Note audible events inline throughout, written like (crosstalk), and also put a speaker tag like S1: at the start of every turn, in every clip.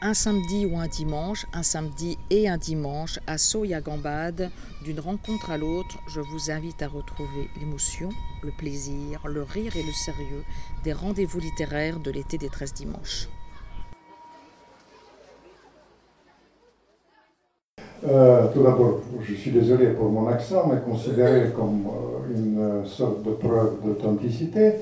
S1: un samedi ou un dimanche, un samedi et un dimanche, à Soya-Gambade, d'une rencontre à l'autre, je vous invite à retrouver l'émotion, le plaisir, le rire et le sérieux des rendez-vous littéraires de l'été des 13 dimanches.
S2: Euh, tout d'abord, je suis désolé pour mon accent, mais considéré comme euh, une sorte de preuve d'authenticité.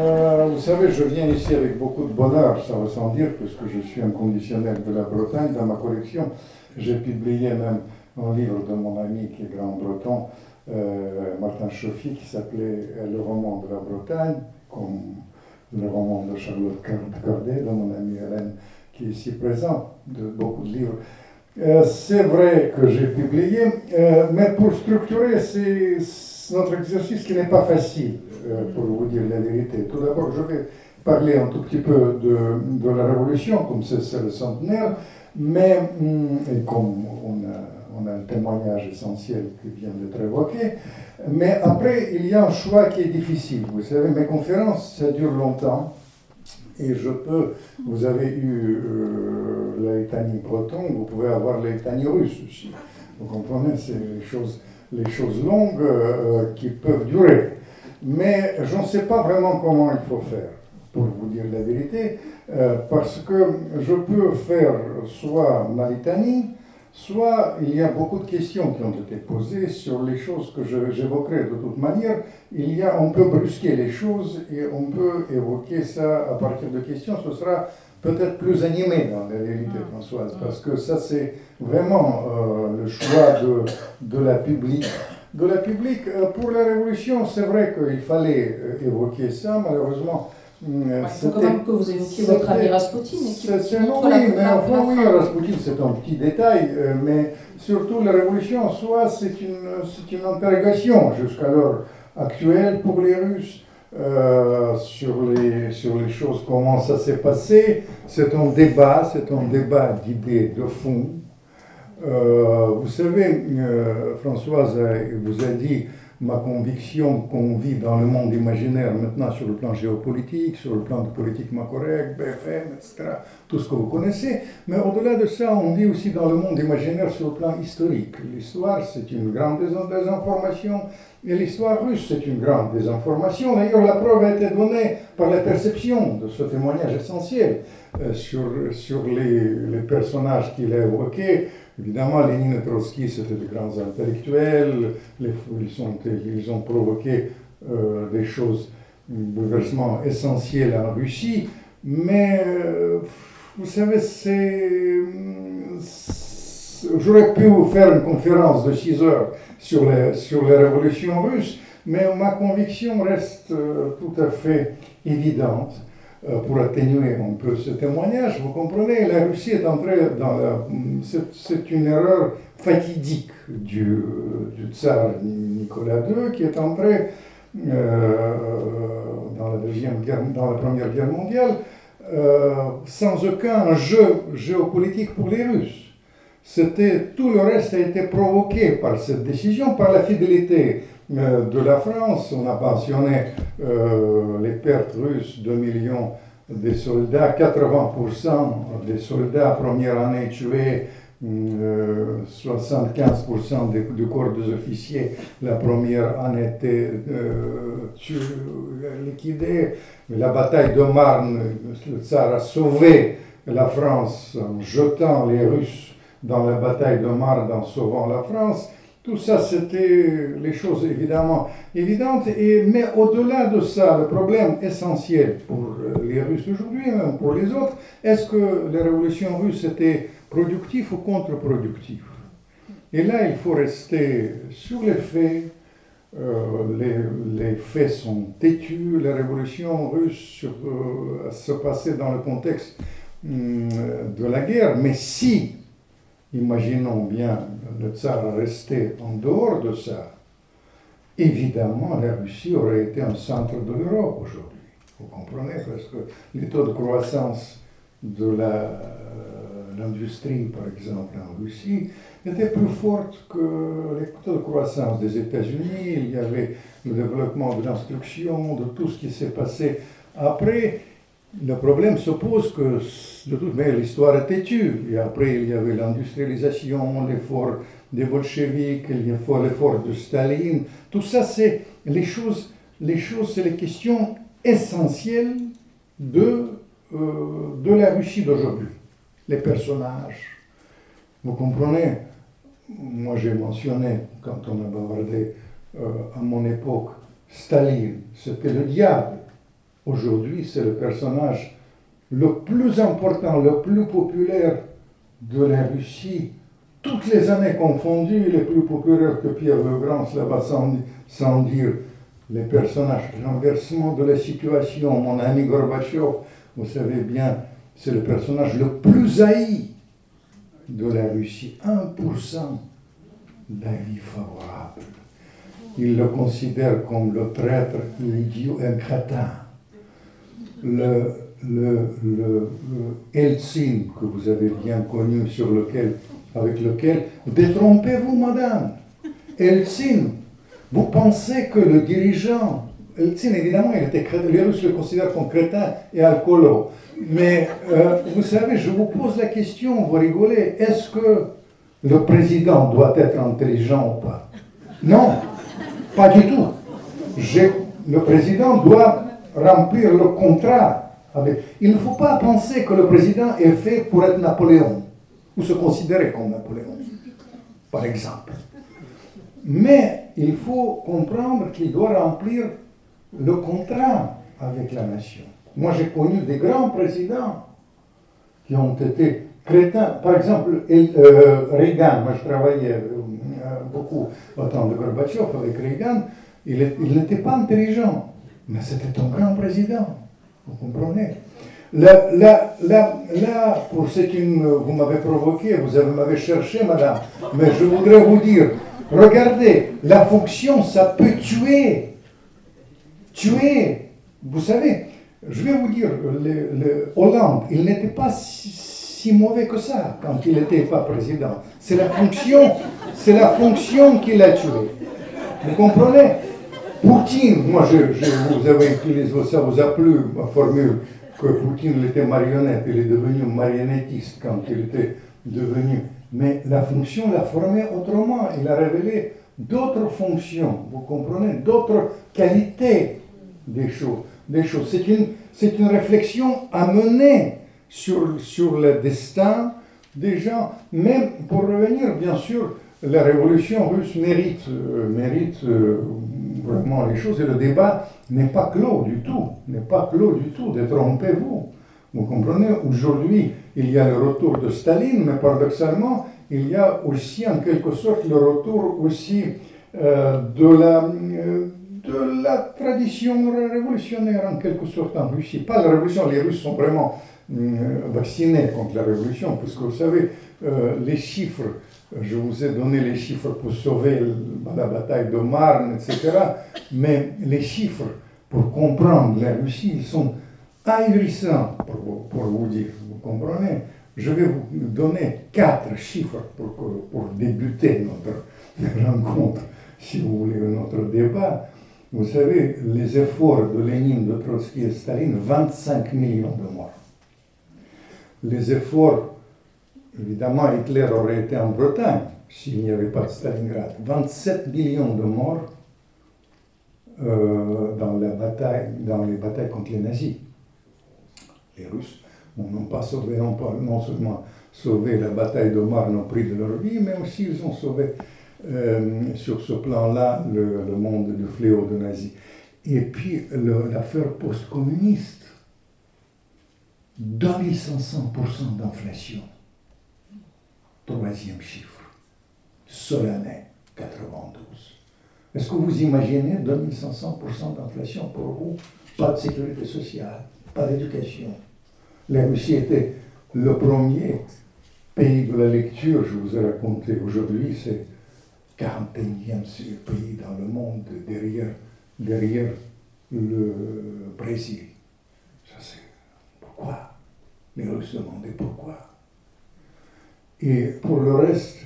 S2: Euh, vous savez, je viens ici avec beaucoup de bonheur, ça va sans dire, puisque je suis un conditionnel de la Bretagne. Dans ma collection, j'ai publié même un livre de mon ami qui est grand breton, Martin Chauffi, qui s'appelait Le roman de la Bretagne, comme le roman de Charlotte Corday, de mon ami Hélène, qui est ici présent, de beaucoup de livres. Euh, c'est vrai que j'ai publié, euh, mais pour structurer, c'est notre exercice qui n'est pas facile, euh, pour vous dire la vérité. Tout d'abord, je vais parler un tout petit peu de, la Révolution, comme c'est le centenaire, mais hum, et comme on a, on un témoignage essentiel qui vient d'être évoqué, mais après, il y a un choix qui est difficile. Vous savez, mes conférences, ça dure longtemps. Et je peux, vous avez eu euh, la litanie breton, vous pouvez avoir la litanie russe aussi. Vous comprenez, c'est les choses, les choses longues euh, qui peuvent durer. Mais je ne sais pas vraiment comment il faut faire, pour vous dire la vérité, euh, parce que je peux faire soit ma litanie, soit il y a beaucoup de questions qui ont été posées sur les choses que j'évoquerai de toute manière. Il y a, on peut brusquer les choses et on peut évoquer ça à partir de questions. Ce sera peut-être plus animé dans la réalité, mm. Françoise, parce que ça, c'est vraiment euh, le choix de, de la publique. De la publique, euh, pour la Révolution, c'est vrai qu'il fallait euh, évoquer ça, malheureusement.
S3: Il faut quand même que vous évoquiez votre ami Rasputin.
S2: Qui, qui montre oui, mais enfin, oui, Rasputin, c'est un petit détail, euh, mais surtout la révolution en soi, c'est une, une interrogation jusqu'alors actuelle pour les Russes. Euh, sur, les, sur les choses, comment ça s'est passé. C'est un débat, c'est un débat d'idées de fond. Euh, vous savez, Françoise vous a dit ma conviction qu'on vit dans le monde imaginaire maintenant sur le plan géopolitique, sur le plan de politiquement correct, BFM, etc., tout ce que vous connaissez. Mais au-delà de ça, on vit aussi dans le monde imaginaire sur le plan historique. L'histoire, c'est une grande désinformation, et l'histoire russe, c'est une grande désinformation. D'ailleurs, la preuve a été donnée par la perception de ce témoignage essentiel euh, sur, sur les, les personnages qu'il a évoqués. Évidemment, Lénine et Trotsky, c'était de grands intellectuels, les, ils, ont, ils ont provoqué euh, des choses, bouleversements essentiels en Russie, mais euh, vous savez, c'est. J'aurais pu vous faire une conférence de 6 heures sur les, sur les révolutions russes, mais ma conviction reste euh, tout à fait évidente. Euh, pour atténuer un peu ce témoignage. Vous comprenez, la Russie est entrée dans la... C'est une erreur fatidique du, tsar Nicolas II qui est entré euh, dans, la Première Guerre mondiale euh, sans aucun jeu géopolitique pour les Russes. Tout le reste a été provoqué par cette décision, par la fidélité de la France. On a pensionné euh, les pertes russes, 2 millions de soldats, 80% des soldats première année tués, 75% euh, du corps des officiers la première année était euh, liquidé. La bataille de Marne, le tsar a sauvé la France en jetant les Russes dans la bataille de Marne, en sauvant la France. Tout ça, c'était les choses évidemment évidentes. Mais au-delà de ça, le problème essentiel pour euh, les Russes aujourd'hui, même pour les autres, est-ce que la révolution russe était productive ou contre-productive Et là, il faut rester sur les faits. Euh, les, faits sont têtus. La révolution russe euh, se passait dans le contexte hum, de la guerre. Mais si imaginons bien le tsar resté en dehors de ça, évidemment la Russie aurait été un centre de l'Europe aujourd'hui. Vous comprenez Parce que les taux de croissance de euh, l'industrie, par exemple, en Russie, étaient plus forts que les taux de croissance des États-Unis. Il y avait le développement de l'instruction, de tout ce qui s'est passé après. Le problème se pose que, de toute manière, l'histoire est têtue. Et après, il y avait l'industrialisation, l'effort des bolcheviks, l'effort de Staline. Tout ça, c'est les choses, les choses, c'est les questions essentielles de, euh, de la Russie d'aujourd'hui. Les personnages. Vous comprenez? Moi, j'ai mentionné, quand on a bavardé euh, à mon époque, Staline, c'était le diable. Aujourd'hui, c'est le personnage le plus important, le plus populaire de la Russie. Toutes les années confondues, les plus populaires que Pierre le Grand, cela va sans, dire. Les personnages, renversement de la situation, mon ami Gorbatchev, vous savez bien, c'est le personnage le plus haï de la Russie. 1% d'avis favorable. Il le considère comme le traître, l'idiot, un crétin le, le, le, Eltsin que vous avez bien connu, sur lequel, avec lequel, détrompez-vous, madame. Eltsin, vous pensez que le dirigeant, Eltsin, évidemment, il était les Russes le considèrent comme crétin et alcoolo. Mais euh, vous savez, je vous pose la question, vous rigolez, est-ce que le président doit être intelligent ou pas? Non, pas du tout. le président doit remplir le contrat avec. Il ne faut pas penser que le président est fait pour être Napoléon ou se considérer comme Napoléon, par exemple. Mais il faut comprendre qu'il doit remplir le contrat avec la nation. Moi, j'ai connu des grands présidents qui ont été crétins. Par exemple, euh, Reagan, moi je travaillais euh, beaucoup au temps de Gorbatchev avec Reagan, il, il n'était pas intelligent. Mais c'était un grand président, vous comprenez Là, là, là, pour ce vous m'avez provoqué, vous m'avez cherché, madame, mais je voudrais vous dire, regardez, la fonction, ça peut tuer. Tuer. Vous savez, je vais vous dire, le, Hollande, il n'était pas si, mauvais que ça quand il n'était pas président. C'est la fonction, c'est la fonction qui l'a tué. Vous comprenez Poutine, moi je, vous avez utilisé, ça vous a plu ma formule, que Poutine était marionnette, il est devenu marionnettiste quand il était devenu. Mais la fonction l'a formé autrement, il a révélé d'autres fonctions, vous comprenez, d'autres qualités des choses. Des choses. C'est une, c'est une réflexion à mener sur, sur le destin des gens, même pour revenir bien sûr la révolution russe mérite, euh, mérite euh, vraiment les choses et le débat n'est pas clos du tout, n'est pas clos du tout, détrompez-vous. Vous comprenez, aujourd'hui, il y a le retour de Staline, mais paradoxalement, il y a aussi en quelque sorte le retour aussi euh, de, la, de la tradition révolutionnaire en quelque sorte en Russie. Pas la révolution, les Russes sont vraiment vaccinés contre la révolution, puisque vous savez, les chiffres je vous ai donné les chiffres pour sauver la bataille de Marne, etc. Mais les chiffres, pour comprendre la Russie, ils sont ahurissants, pour, pour vous dire. Vous comprenez Je vais vous donner quatre chiffres pour, pour débuter notre (laughs) rencontre, si vous voulez, notre débat. Vous savez, les efforts de Lénine, de Trotsky et Staline, 25 millions de morts. Les efforts Évidemment, Hitler aurait été en Bretagne s'il n'y avait pas de Stalingrad. 27 millions de morts euh, dans, les batailles contre les nazis. Les Russes n'ont pas sauvé, non, seulement sauvé la bataille de Marne au prix de leur vie, mais aussi ils ont sauvé euh, sur ce plan-là le, monde du fléau de nazis. Et puis l'affaire post-communiste, 2500% d'inflation. Troisième chiffre, seule année, 92. Est-ce que vous imaginez 2500% d'inflation pour vous? Pas de sécurité sociale, pas d'éducation. La Russie était le premier pays de la lecture, je vous ai raconté aujourd'hui, c'est 41e pays dans le monde derrière, derrière le Brésil. Ça c'est pourquoi? Les Russes demandaient pourquoi? Et pour le reste,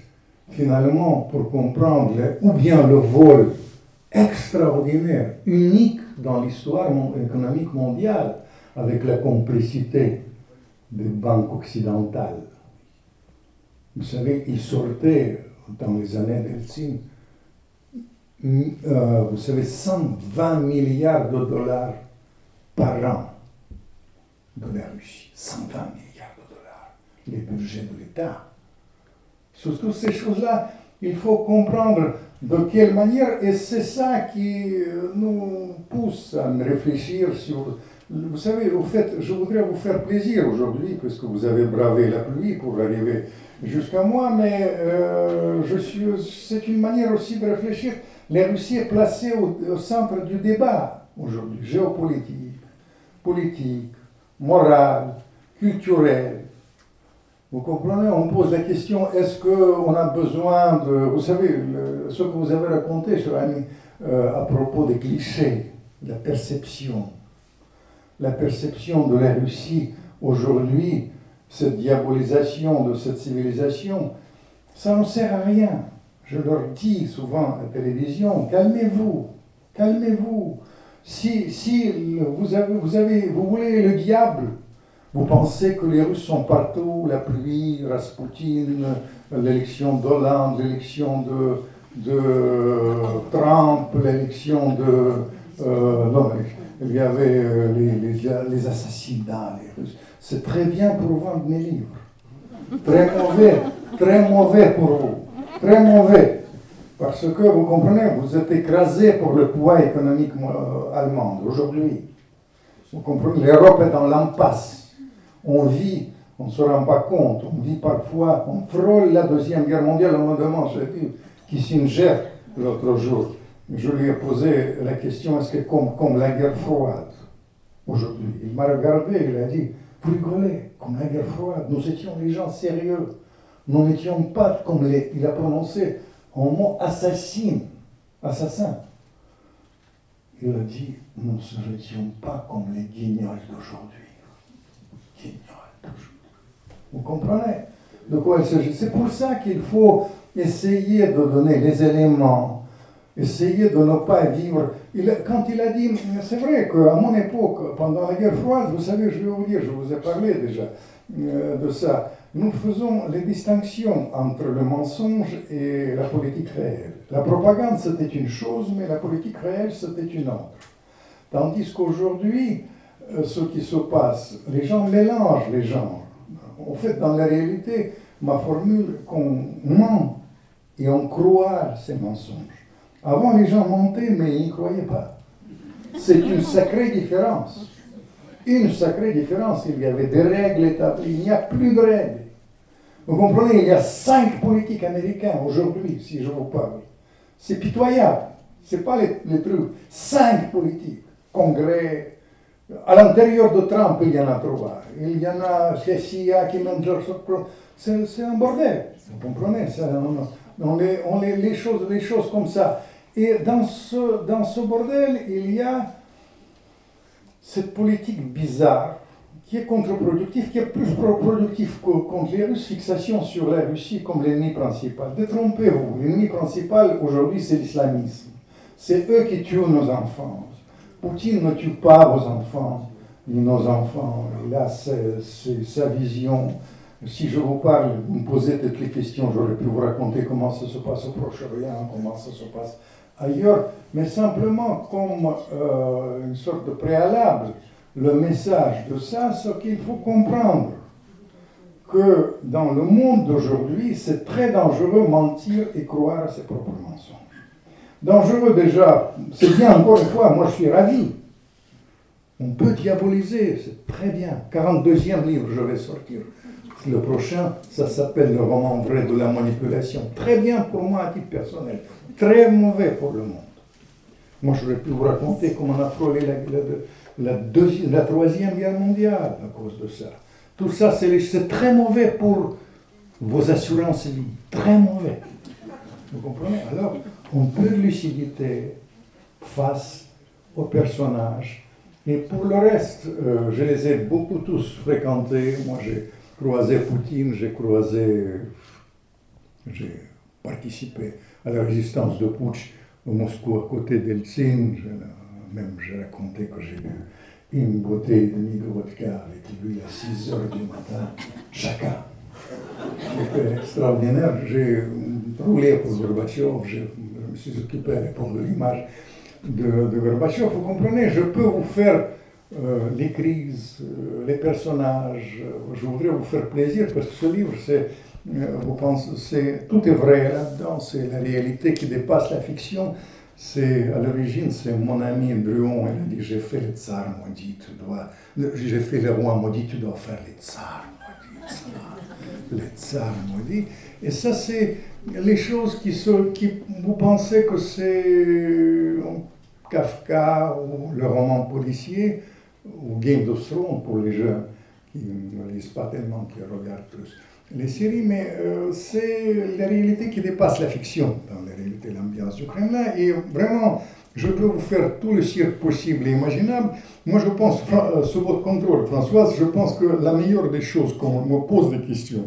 S2: finalement, pour comprendre ou bien le vol extraordinaire, unique dans l'histoire économique mondiale, avec la complicité des banques occidentales. Vous savez, il sortait dans les années d'Eltsine, euh, vous savez, 120 milliards de dollars par an de la Russie. 120 milliards de dollars, les budgets de l'État. Sur toutes ces choses-là, il faut comprendre de quelle manière, et c'est ça qui euh, nous pousse à réfléchir sur... Vous savez, au fait, je voudrais vous faire plaisir aujourd'hui, puisque vous avez bravé la pluie pour arriver jusqu'à moi, mais euh, c'est une manière aussi de réfléchir. La Russie est placée au, centre du débat aujourd'hui, géopolitique, politique, moral, culturel. Vous comprenez On pose la question est-ce qu'on a besoin de. Vous savez, ce que vous avez raconté, cher ami, euh, à propos des clichés, la perception. La perception de la Russie aujourd'hui cette diabolisation de cette civilisation, ça ne sert à rien. Je leur dis souvent à la télévision, calmez-vous, calmez-vous. Si, si vous, avez, vous, avez, vous voulez le diable, vous pensez que les Russes sont partout, la pluie, Raspoutine, l'élection d'Hollande, l'élection de, de Trump, l'élection de... Euh, non, il y avait euh, les, les, les assassinats, les Russes. C'est très bien pour vendre mes livres. Très mauvais, très mauvais pour vous. Très mauvais. Parce que vous comprenez, vous êtes écrasé pour le poids économique euh, allemand aujourd'hui. Vous comprenez, l'Europe est dans l'impasse. On vit, on ne se rend pas compte, on vit parfois, on frôle la Deuxième Guerre mondiale. On me demande, j'ai vu Kissinger l'autre jour? Je lui ai posé la question, est-ce que comme, comme la guerre froide aujourd'hui Il m'a regardé, il a dit, rigolait, comme la guerre froide. Nous étions des gens sérieux. Nous n'étions pas, comme il a prononcé, un mot assassin. Assassin. Il a dit, nous ne étions pas comme les guignols d'aujourd'hui. Vous comprenez de quoi il s'agit C'est pour ça qu'il faut essayer de donner les éléments essayer de ne pas vivre. quand il a dit, c'est vrai qu'à mon époque, pendant la guerre froide, vous savez, je vais vous dire, je vous ai parlé déjà euh, de ça, nous faisons les distinctions entre le mensonge et la politique réelle. La propagande, c'était une chose, mais la politique réelle, c'était une autre. Tandis qu'aujourd'hui, euh, ce qui se passe, les gens mélangent les genres. En fait, dans la réalité, ma formule qu'on ment et on croit ces mensonges. Avant, les gens montaient, mais ils n'y croyaient pas. C'est une sacrée différence. Une sacrée différence. Il y avait des règles établies. Il n'y a plus de règles. Vous comprenez, il y a cinq politiques américains aujourd'hui, si je vous parle. C'est pitoyable. Ce n'est pas les, les, trucs. Cinq politiques. Congrès. À l'intérieur de Trump, il y en a trois. Il y en a CIA qui C'est un bordel. Vous comprenez ça, on, les, on les, choses, les choses comme ça. Et dans ce, dans ce bordel, il y a cette politique bizarre qui est contre-productive, qui est plus productive contre les Russes, fixation sur la Russie comme l'ennemi principal. Détrompez-vous, l'ennemi principal aujourd'hui c'est l'islamisme. C'est eux qui tuent nos enfants. Poutine ne tue pas vos enfants, ni nos enfants. Et là, c'est sa vision. Si je vous parle, vous me posez toutes les questions, j'aurais pu vous raconter comment ça se passe au Proche-Orient, comment ça se passe ailleurs, mais simplement comme euh, une sorte de préalable. Le message de ça, c'est qu'il faut comprendre que dans le monde d'aujourd'hui, c'est très dangereux mentir et croire à ses propres mensonges. Dangereux déjà, c'est bien encore une fois, moi je suis ravi. On peut diaboliser, c'est très bien. 42e livre, je vais sortir. Le prochain, ça s'appelle le roman vrai de la manipulation. Très bien pour moi à titre personnel très mauvais pour le monde. Moi, j'aurais pu vous raconter comment on a frôlé la, la, troisième guerre mondiale à cause de ça. Tout ça, c'est très mauvais pour vos assurances vie. Très mauvais. Vous comprenez? Alors, on peut de lucidité face aux personnages. Et pour le reste, euh, je les ai beaucoup tous fréquentés. Moi, j'ai croisé Poutine, j'ai croisé. J'ai participé à la résistance de Putsch au Moscou à côté d'Eltsine. Même j'ai raconté que j'ai vu une bouteille de de vodka avec lui à 6 heures du matin, chacun. C'était extraordinaire. J'ai roulé pour Gorbatchev, je me suis occupé à l'époque de l'image de, de. Vous comprenez, je peux vous faire euh, les crises, euh, les personnages. Je voudrais vous faire plaisir parce que ce livre, c'est, euh, vous pensez, tout est vrai là-dedans. C'est la réalité qui dépasse la fiction. C'est à l'origine, c'est mon ami Bruon. Il a dit j'ai fait le tsar maudit, tu dois. J'ai fait le roi maudit, tu dois faire les tsars maudits. Les tsars maudits. Et ça, c'est les choses qui, sont, qui vous pensez que c'est Kafka ou le roman policier ou Game of Thrones pour les jeunes qui ne lisent pas tellement, qui regardent plus les séries, mais euh, c'est la réalité qui dépasse la fiction dans la réalité, l'ambiance du Kremlin. Et vraiment, je peux vous faire tout le cirque possible et imaginable. Moi, je pense, euh, sous votre contrôle, Françoise, je pense que la meilleure des choses, quand on me pose des questions.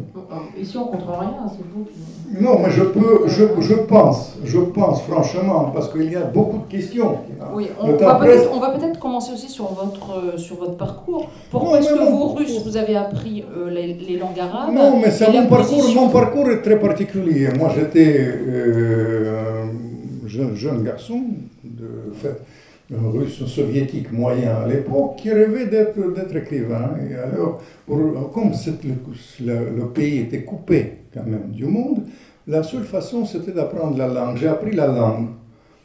S3: Ici, on ne contrôle rien, c'est vous
S2: qui. Non, mais je peux, je, je pense, je pense franchement, parce qu'il y a beaucoup de questions.
S3: Oui, on, va peut-être commencer aussi sur votre, sur votre parcours. Pourquoi est-ce que vous, Russes, vous avez appris euh, les, langues arabes
S2: Non, mais c'est mon parcours, mon parcours est très particulier. Moi, j'étais euh, un jeune, jeune garçon de fait, un russe soviétique moyen à l'époque qui rêvait d'être écrivain. Et alors, comme le, le, pays était coupé quand même du monde, la seule façon c'était d'apprendre la langue. J'ai appris la langue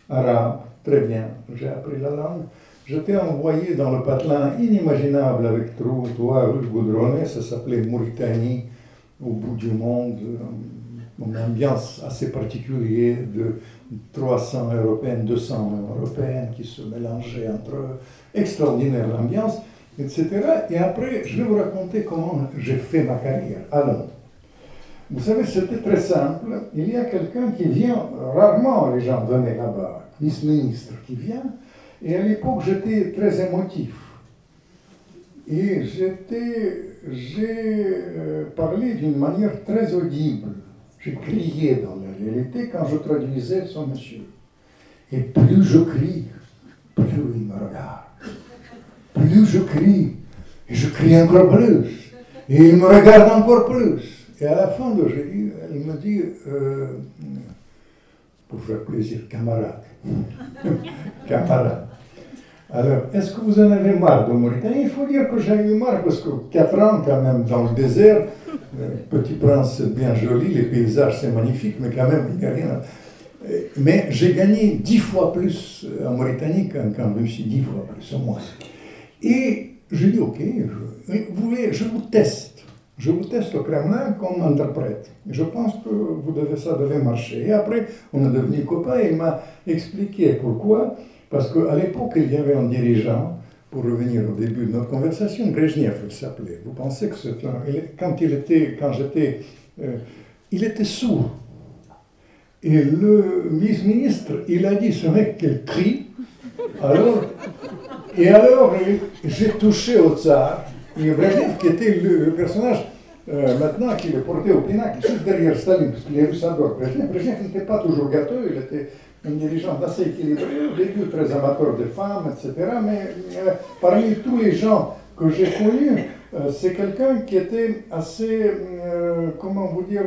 S2: arabe, très bien, j'ai appris la langue. J'étais envoyé dans le patelin inimaginable avec trois rues goudronnées, ça s'appelait Mauritanie, au bout du monde, une ambiance assez particulière de 300 européennes, 200 européennes qui se mélangeaient entre eux, extraordinaire l'ambiance, etc. Et après, je vais vous raconter comment j'ai fait ma carrière Alors, Vous savez, c'était très simple. Il y a quelqu'un qui vient, rarement les gens venaient là-bas, vice-ministre qui vient, et à l'époque j'étais très émotif. Et j'étais, j'ai euh, parlé d'une manière très audible. Je criais dans la réalité quand je traduisais son monsieur. Et plus je crie, plus il me regarde. Plus je crie, et je crie encore plus. Et il me regarde encore plus. Et à la fin de dit, il me dit, euh, pour faire plaisir, camarade, (laughs) camarade, alors, est-ce que vous en avez marre de Mauritanie Il faut dire que j'ai eu marre parce que 4 ans quand même dans le désert, euh, Petit Prince c'est bien joli, les paysages c'est magnifique, mais quand même il n'y a rien. Euh, mais j'ai gagné 10 fois plus euh, en Mauritanie qu'en Russie, 10 fois plus au moins. Et je dis ok, je, vous voulez, je vous teste. Je vous teste au Kremlin comme interprète. Je pense que vous devez, ça devait marcher. Et après, on est devenu copains et il m'a expliqué pourquoi. Parce qu'à l'époque, il y avait un dirigeant, pour revenir au début de notre conversation, Brezhnev, il s'appelait. Vous pensez que. Quand, il était, quand j'étais... Euh, il était sourd. Et le vice-ministre, il a dit, ce mec, qu'il crie. Alors, et alors, j'ai touché au tsar. Et Brezhnev, qui était le, personnage euh, maintenant qui est porté au pinacle, juste derrière Staline, parce qu'il y a eu ça Brezhnev. Brezhnev n'était pas toujours gâteux, il était un dirigeant assez équilibré, au début très amateur de femmes, etc. Mais euh, parmi tous les gens que j'ai connus, euh, c'est quelqu'un qui était assez, euh, comment vous dire,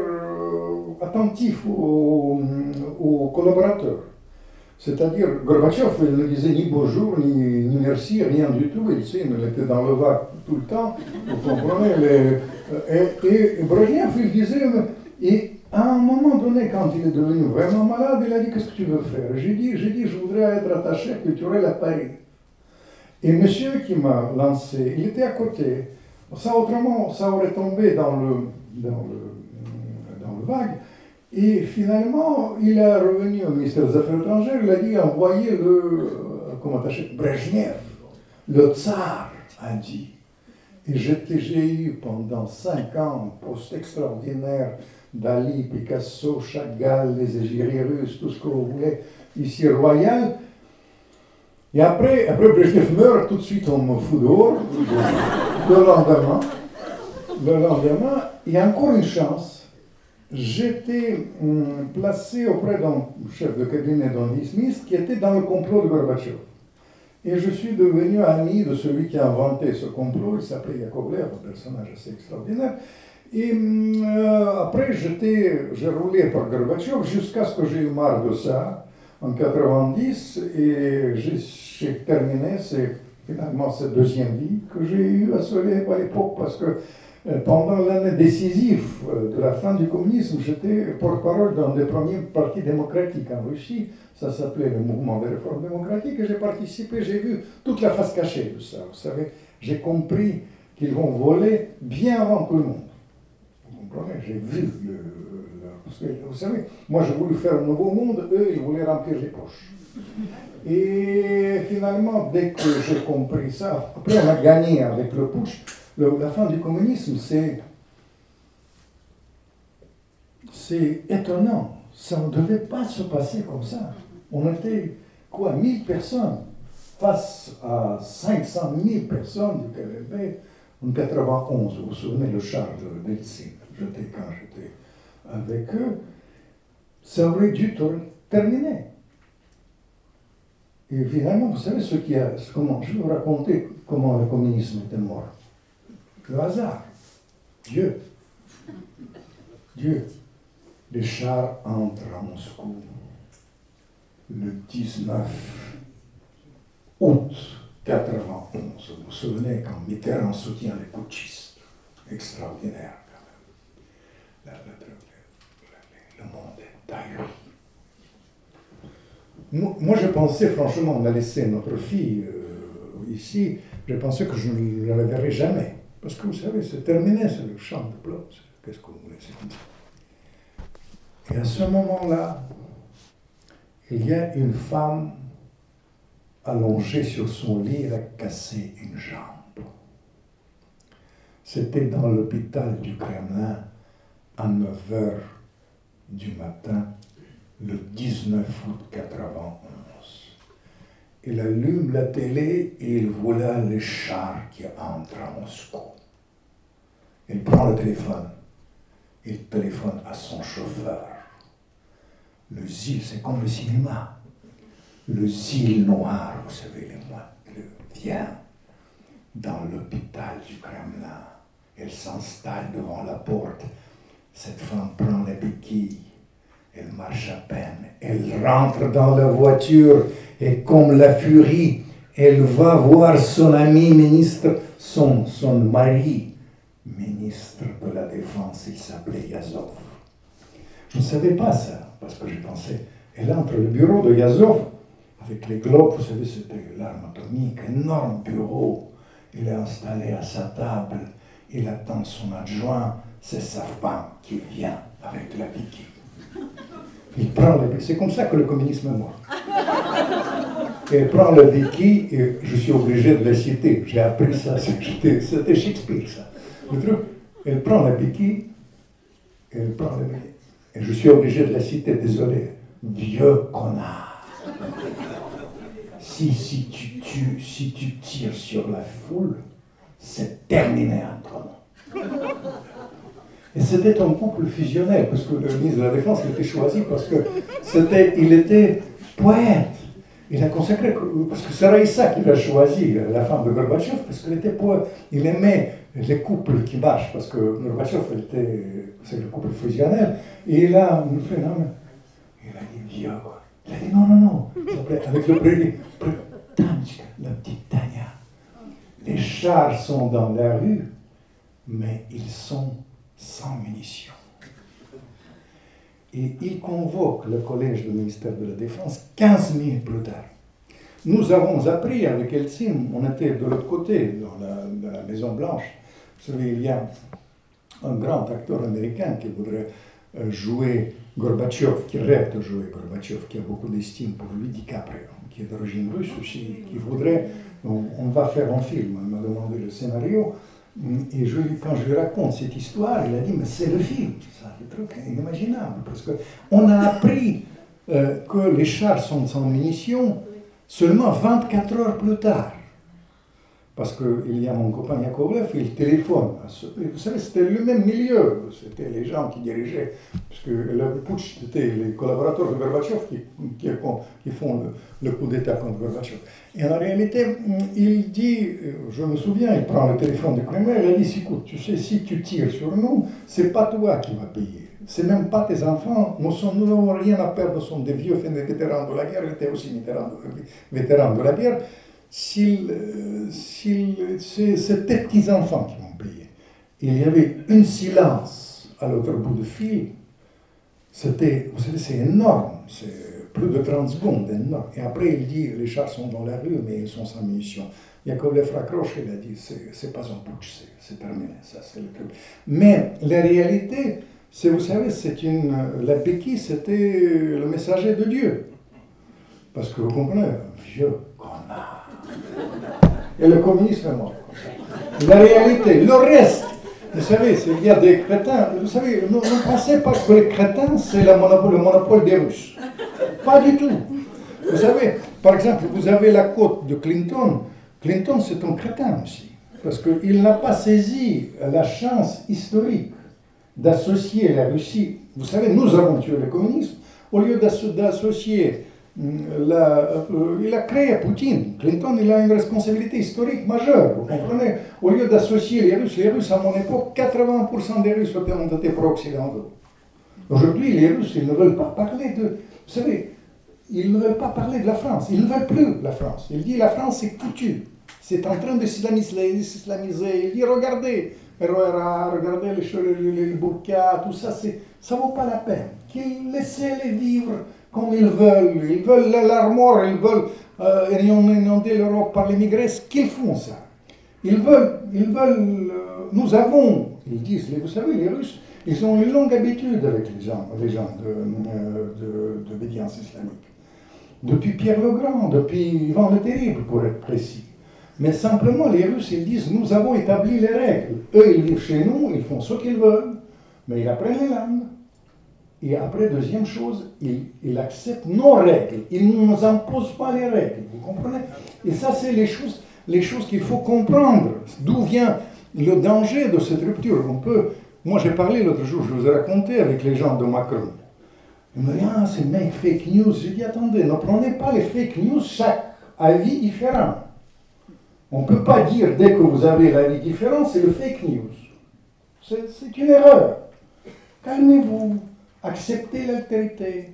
S2: attentif aux, collaborateurs. C'est-à-dire, Gorbatchev, il ne disait ni bonjour, ni, merci, rien du tout. Il, il était dans le vague tout le temps. Vous comprenez Et, et Brezhnev, il disait, à un moment donné, quand il est devenu vraiment malade, il a dit Qu'est-ce que tu veux faire? J'ai dit, j'ai dit Je voudrais être attaché culturel à Paris. Et monsieur qui m'a lancé, il était à côté. Ça, autrement, ça aurait tombé dans le, dans le, dans le vague. Et finalement, il est revenu au ministère des Affaires étrangères, il a dit envoyez le, euh, comment attaché, Brezhnev, le tsar, a dit. Et j'ai eu pendant cinq ans un poste extraordinaire Dali, Picasso, Chagall, les égéries russes, tout ce que vous voulez, ici royal. Et après, après Brezhnev meurt, tout de suite on me fout dehors. Le lendemain, le lendemain, il y a encore une chance. J'étais hum, placé auprès d'un chef de cabinet d'un vice qui était dans le complot de Gorbatchev. Et je suis devenu ami de celui qui a inventé ce complot. Il s'appelait Yakovlev, un personnage assez extraordinaire. Euh, après, j'ai roulé par Gorbatchev jusqu'à ce que j'ai eu marre de ça en 90 et j'ai terminé c'est finalement cette deuxième vie que j'ai eue à Soleil à l'époque parce que pendant l'année décisive de la fin du communisme, j'étais porte-parole d'un des premiers partis démocratiques en Russie. Ça s'appelait le mouvement de réforme démocratique et j'ai participé, j'ai vu toute la face cachée de ça. Vous savez, j'ai compris qu'ils vont voler bien avant tout le monde. J'ai vu le, parce que, vous savez, moi j'ai voulu faire un nouveau monde, eux ils voulaient remplir les poches. Et finalement, dès que j'ai compris ça, après on a gagné avec le push, la fin du communisme, c'est. C'est étonnant. Ça ne devait pas se passer comme ça. On était, quoi, 1000 personnes face à 500 000 personnes du KGB en 91. Vous vous souvenez le char de Nelson Quand j'étais avec eux. Ça aurait dû terminer. Et finalement, vous savez ce qui a. Comment, je vais vous raconter comment le communisme était mort. Le hasard. Dieu. Dieu. Les chars entrent à Moscou le 19 août 91. Vous vous souvenez quand Mitterrand soutient les putschistes? Extraordinaire quand même. le monde ahuri. Moi, je pensais, franchement, on a laissé notre fille ici, je pensais que je ne la verrais jamais. Parce que vous savez, c'est terminé, c'est le champ de bloc. Qu'est-ce que vous voulez, Et à ce moment-là, il y a une femme allongée sur son lit, elle a cassé une jambe. C'était dans l'hôpital du Kremlin à 9 h du matin le 19 août 91. Il allume la télé et il voit les chars qui entrent à Moscou. Il prend le téléphone. Il téléphone à son chauffeur. Le zil, c'est comme le cinéma. Le zil noir, vous savez, les mois, vient dans l'hôpital du Kremlin. Elle s'installe devant la porte. Cette femme prend les béquilles elle marche à peine. Elle rentre dans la voiture et comme la furie, elle va voir son ami ministre, son, son mari, ministre de la Défense, il s'appelait Yazov. Je ne savais pas ça, parce que je pensais, elle entre le bureau de Yazov, avec les globes, vous savez, c'était l'arme atomique, énorme bureau. Il est installé à sa table, il attend son adjoint, c'est sa femme qui vient avec la piquée. Il prend le C'est comme ça que le communisme est mort. Il prend le béquille et je suis obligé de le citer. J'ai appris ça, (laughs) c'était Shakespeare, ça. Elle prend le béquille, elle prend. Et je suis obligé de la citer, désolé. Vieux connard. Si, si, tu tues, si tu tires sur la foule, c'est terminé entre nous. Et c'était un couple fusionnel, parce que le ministre de la Défense était choisi parce que c'était, il était poète. Il a consacré, parce que c'est Raïssa qui l'a choisi, la femme de Gorbatchev, parce qu'il était poète. Il aimait les couples qui marchent, parce que Gorbatchev était, c'est le couple fusionnel. Et il a, il a dit. Il a dit non, non, non, avec le prélude, la petite Tania. Les chars sont dans la rue, mais ils sont sans munitions. Et il convoque le collège du ministère de la Défense 15 000 plus tard. Nous avons appris avec Eltsin, on était de l'autre côté, dans la, Maison Blanche. Vous savez, il y a un grand acteur américain qui voudrait euh, jouer Gorbatchev, qui rêve de jouer Gorbatchev, qui a beaucoup d'estime pour lui, DiCaprio, qui est d'origine russe aussi, qui voudrait, on, va faire un film, il m'a demandé le scénario, et je, quand je lui raconte cette histoire, il a dit, mais c'est le film, ça, le truc inimaginable, parce qu'on a appris euh, que les chars sont sans munitions seulement 24 heures plus tard. Parce qu'il y a mon copain Yakovlev, il téléphone. Vous savez, c'était le même milieu. C'était les gens qui dirigeaient, parce que le putsch, c'était les collaborateurs de Gorbatchev qui, qui, font le, coup d'État contre Gorbatchev. Et en réalité, il dit, je me souviens, il prend le téléphone du Kremlin, il a dit, écoute, tu sais, si tu tires sur nous, c'est pas toi qui vas payer. C'est même pas tes enfants. Nous n'avons rien à perdre, nous sommes des vieux vétérans de la guerre, il était aussi vétéran de la guerre c'est ces petits-enfants qui vont payer. Il y avait un silence à l'autre bout du fil. C'était, vous savez, c'est énorme, c'est plus de 30 secondes, énorme. Et après, il dit, les chars sont dans la rue, mais ils sont sans munitions. Yakovlev raccroche, il a dit, c'est pas un putsch, c'est terminé, ça c'est le truc. Mais la réalité, c'est, vous savez, c'est une, la béquille, c'était le messager de Dieu. Parce que vous comprenez, vieux connard. Et le communisme est mort. La réalité, le reste, vous savez, il y a des crétins, vous savez, ne, pensez pas que les crétins, c'est le monopole, le monopole des Russes. Pas du tout. Vous savez, par exemple, vous avez la côte de Clinton. Clinton, c'est un crétin aussi. Parce qu'il n'a pas saisi la chance historique d'associer la Russie. Vous savez, nous avons tué le communisme. Au lieu d'associer euh, il a créé Poutine. Clinton, il a une responsabilité historique majeure, vous comprenez? Au lieu d'associer les Russes, les Russes, à mon époque, 80% des Russes ont été pro-occidentaux. Aujourd'hui, les Russes, ils ne veulent pas parler de... Vous savez, ils ne veulent pas parler de la France. Ils ne veulent plus la France. Il dit la France est foutue. C'est en train de s'islamiser. Il dit regardez, regardez les, les, les burkas, tout ça, ça ne vaut pas la peine. Laissez-les vivre comme ils veulent. Ils veulent l'armoire, ils veulent euh, inonder l'Europe par les migrants. Qu'ils font ça Ils veulent, ils veulent. Euh, nous avons, ils disent, vous savez, les Russes, ils ont une longue habitude avec les gens, les gens de, d'obédience islamique. Depuis Pierre le Grand, depuis Ivan le Terrible, pour être précis. Mais simplement, les Russes, ils disent, nous avons établi les règles. Eux, ils vivent chez nous, ils font ce qu'ils veulent, mais ils apprennent les langues. Et après, deuxième chose, il, accepte nos règles. Il ne nous impose pas les règles. Vous comprenez? Et ça, c'est les choses, les choses qu'il faut comprendre. D'où vient le danger de cette rupture? On peut, Moi, j'ai parlé l'autre jour, je vous ai raconté avec les gens de Macron. Ils me disent, ah, c'est mec fake news. J'ai dit, attendez, ne prenez pas les fake news, chaque avis différent. On ne peut pas dire, dès que vous avez l'avis différent, c'est le fake news. C'est une erreur. Calmez-vous accepter l'altérité.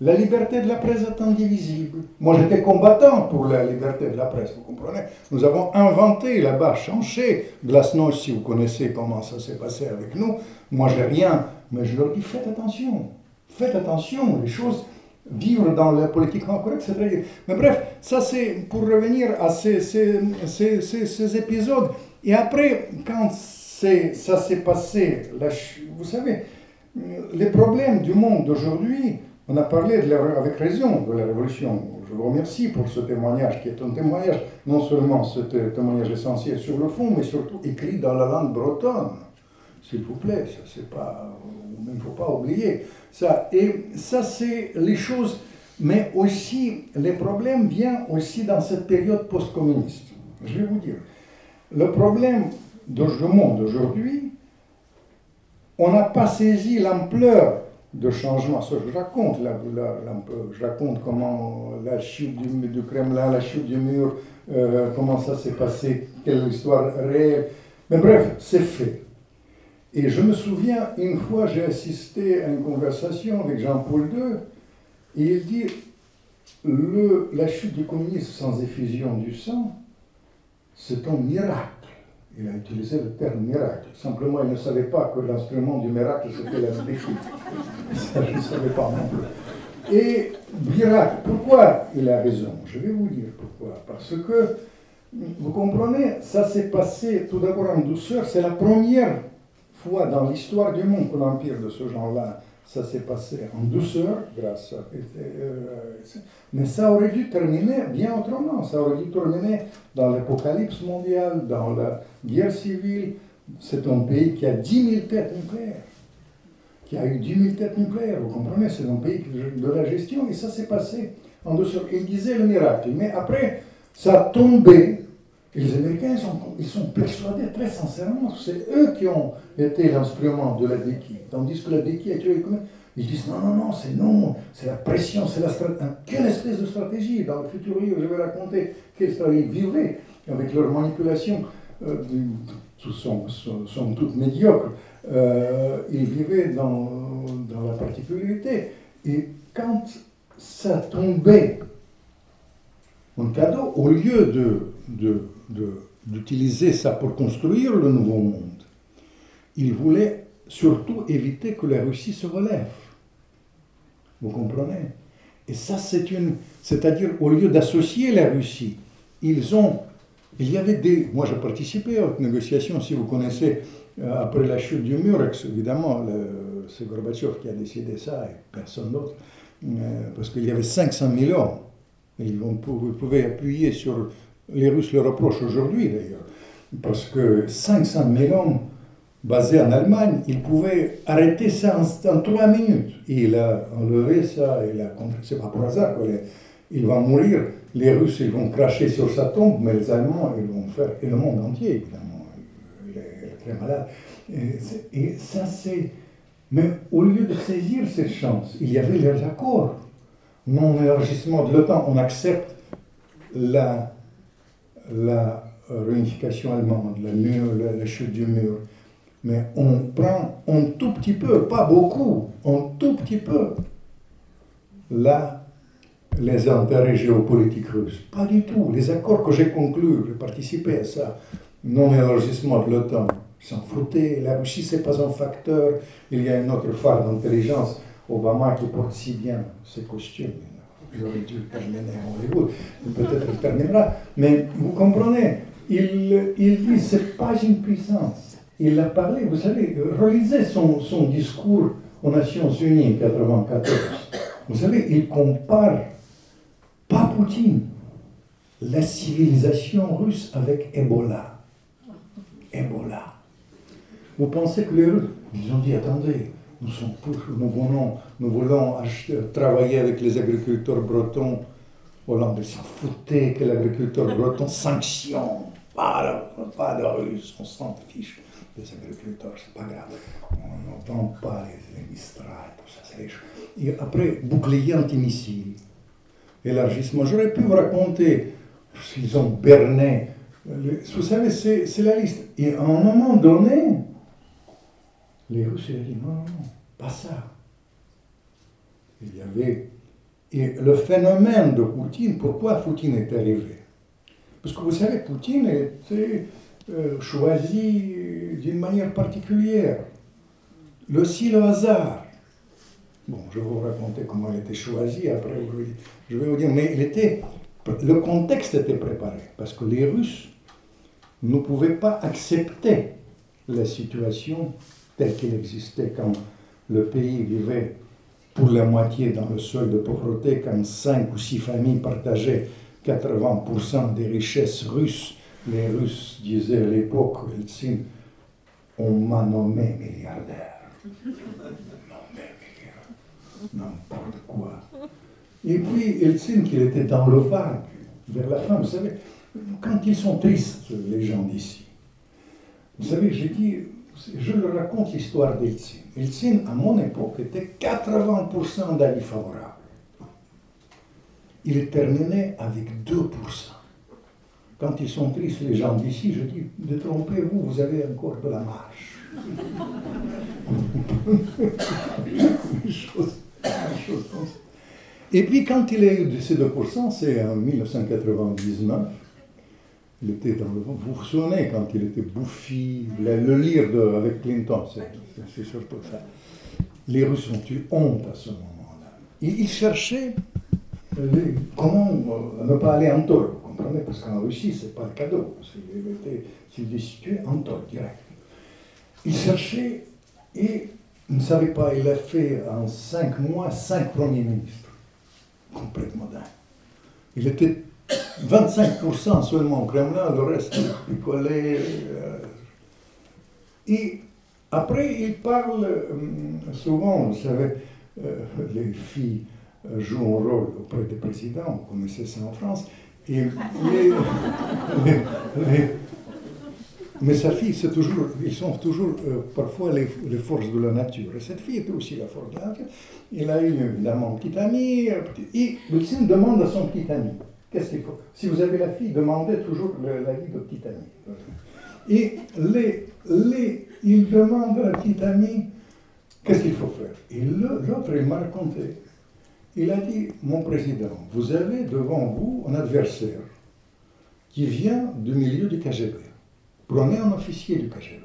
S2: La liberté de la presse est indivisible. Moi, j'étais combattant pour la liberté de la presse, vous comprenez Nous avons inventé là-bas, changé Glasnost, si vous connaissez comment ça s'est passé avec nous. Moi, j'ai rien, mais je leur dis faites attention. Faites attention, les choses, vivre dans la politique correcte, c'est très... Mais bref, ça c'est pour revenir à ces, ces, ces, ces épisodes. Et après, quand ça s'est passé, vous savez, les problèmes du monde d'aujourd'hui, on a parlé avec raison de la révolution. Je vous remercie pour ce témoignage, qui est un témoignage, non seulement ce témoignage essentiel sur le fond, mais surtout écrit dans la langue bretonne. S'il vous plaît, ça c'est pas, il ne faut pas oublier ça. Et ça, c'est les choses, mais aussi les problèmes viennent aussi dans cette période post-communiste. Je vais vous dire, le problème du monde aujourd'hui, on n'a pas saisi l'ampleur de changement. Ça, je raconte, la, je raconte comment la chute du, Kremlin, la chute du mur, euh, comment ça s'est passé, quelle histoire réelle. Mais bref, c'est fait. Et je me souviens, une fois, j'ai assisté à une conversation avec Jean-Paul II, et il dit le, la chute du communisme sans effusion du sang, c'est un miracle. Il a utilisé le terme miracle. Simplement, il ne savait pas que l'instrument du miracle, c'était la béquille. Ça, je ne savais pas non plus. Et miracle, pourquoi il a raison? Je vais vous dire pourquoi. Parce que, vous comprenez, ça s'est passé tout d'abord en douceur. C'est la première fois dans l'histoire du monde que l'empire de ce genre-là ça s'est passé en douceur, grâce à... Euh, mais ça aurait dû terminer bien autrement. Ça aurait dû terminer dans l'apocalypse mondiale, dans la guerre civile. C'est un pays qui a 10 000 têtes nucléaires. Qui a eu 10 000 têtes nucléaires, vous comprenez? C'est un pays de la gestion et ça s'est passé en douceur. Il disait le miracle. Mais après, ça a tombé Et les Américains, sont, ils sont persuadés très sincèrement, c'est eux qui ont été l'instrument de la déquille. Tandis que la déquille a été ils disent non, non, non, c'est non, c'est la pression, c'est la stratégie. Quelle espèce de stratégie? Dans le futur livre, je vais raconter quelle stratégie ils vivaient avec leur manipulation, euh, sont, toutes médiocres. Euh, ils vivaient dans, dans, la particularité. Et quand ça tombait en cadeau, au lieu de, d'utiliser ça pour construire le nouveau monde, ils voulaient surtout éviter que la Russie se relève. Vous comprenez? Et ça, c'est une. C'est-à-dire, au lieu d'associer la Russie, ils ont. Il y avait des. Moi, j'ai participé aux négociations, si vous connaissez, euh, après la chute du mur, évidemment, c'est Gorbatchev qui a décidé ça et personne d'autre, euh, parce qu'il y avait 500 000 hommes. Et vous pouvez appuyer sur. Les Russes le reprochent aujourd'hui d'ailleurs, parce que 500 000 hommes basé en Allemagne, il pouvait arrêter ça en, trois minutes. il a enlevé ça, il a c'est pas pour hasard il va mourir. Les Russes, ils vont cracher sur sa tombe, mais les Allemands, ils vont faire, et le monde entier, évidemment, il est, très malade. Et, ça, c'est. Mais au lieu de saisir cette chance, il y avait les accords. Non-élargissement de l'OTAN, on accepte la, la réunification allemande, la, chute du mur mais on prend un tout petit peu, pas beaucoup, un tout petit peu, là, les intérêts géopolitiques russes. Pas du tout. Les accords que j'ai conclus, j'ai participé à ça, non-élargissement de l'OTAN, s'en foutaient. La Russie, ce n'est pas un facteur. Il y a une autre phare d'intelligence, Obama, qui porte si bien ses costumes. J'aurais dû terminer en Hollywood. Peut-être terminera. Mais vous comprenez, il, il dit ce n'est pas une puissance il a parlé, vous savez, relisez son, son discours aux Nations Unies en 1994. Vous savez, il compare, pas Poutine, la civilisation russe avec Ebola. Ebola. Vous pensez que les Russes, ils ont dit, attendez, nous, voulons, travailler avec les agriculteurs bretons. Hollande s'en foutait que l'agriculteur breton (laughs) sanctionne. Pas pas de Russes, on s'en fiche des agriculteurs, c'est pas grave. On ne vend pas les, les Mistral, tout ça. Et après, bouclier antimissile, élargissement. J'aurais pu vous raconter s'ils ont berné. Vous savez, c'est la liste. Et à un moment donné, les Russes ont dit non, non, non, pas ça. Il y avait. Et le phénomène de Poutine, pourquoi Poutine est arrivé Parce que vous savez, Poutine était euh, choisi d'une manière particulière. Le aussi le hasard. Bon, je vais vous raconter comment elle était choisie, après je vais vous dire, mais il était, le contexte était préparé, parce que les Russes ne pouvaient pas accepter la situation telle qu'elle existait quand le pays vivait pour la moitié dans le seuil de pauvreté, quand cinq ou six familles partageaient 80% des richesses russes les Russes disaient à l'époque, on m'a nommé milliardaire. nommé milliardaire. N'importe quoi. Et puis, Eltsine, qu'il était dans le vague, vers la fin, vous savez, quand ils sont tristes, les gens d'ici, vous savez, j'ai dit, je leur raconte l'histoire d'Eltsine. Eltsine, à mon époque, était 80% d'avis favorables. Il terminé avec 2% quand ils sont tristes, les gens d'ici, je dis, détrompez-vous, vous avez encore de la marche. (laughs) Et puis quand il a eu ces 2%, c'est en 1999, il était dans le vent. Vous vous souvenez quand il était bouffi, le, lire de, avec Clinton, c'est surtout ça. Les Russes ont eu honte à ce moment-là. Ils, cherchaient euh, comment euh, ne pas aller en tort comprenez Parce qu'en Russie, ce n'est pas le cadeau. S'il était situé en tort direct. Il cherchait et ne savait pas, il a fait en cinq mois cinq premiers ministres. Complètement dingue. Il était 25% seulement au Kremlin, le reste picolé. Euh. Et après, il parle euh, souvent, vous savez, euh, les filles jouent un rôle auprès des présidents, on connaissait ça en France, mais sa fille, c'est toujours, ils sont toujours parfois les, forces de la nature. Et cette fille était aussi la force de la nature. Il a eu évidemment un petit ami, et Wilson demande à son petit ami, qu'est-ce qu'il faut? Si vous avez la fille, demandez toujours l'avis de petit ami. Et les, les, il demande à la petite amie, qu'est-ce qu'il faut faire? Et l'autre, il m'a raconté. Il a dit, mon président, vous avez devant vous un adversaire qui vient du milieu du KGB. Prenez un officier du KGB.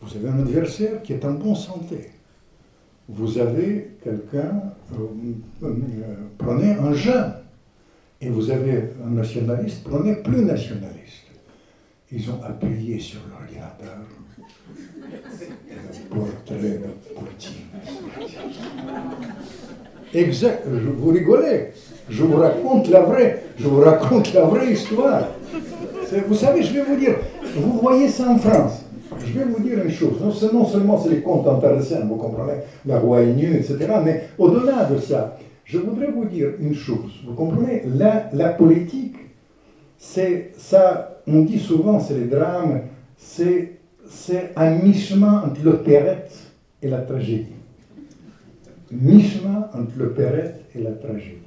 S2: Vous avez un adversaire qui est en bonne santé. Vous avez quelqu'un, euh, euh, prenez un jeune. Et vous avez un nationaliste, prenez plus nationaliste. Ils ont appuyé sur l'ordinateur le portrait de Poutine. Exact, vous rigolez. Je vous raconte la vraie, je vous raconte la vraie histoire. Vous savez, je vais vous dire, vous voyez ça en France. Je vais vous dire une chose, non seulement, c'est les contes intéressants, vous comprenez, la nu, etc., mais au-delà de ça, je voudrais vous dire une chose. Vous comprenez, la, la politique, c'est ça, on dit souvent, c'est les drames, c'est un mi-chemin entre l'opérette et la tragédie. Mi-chemin entre l'opérette et la tragédie.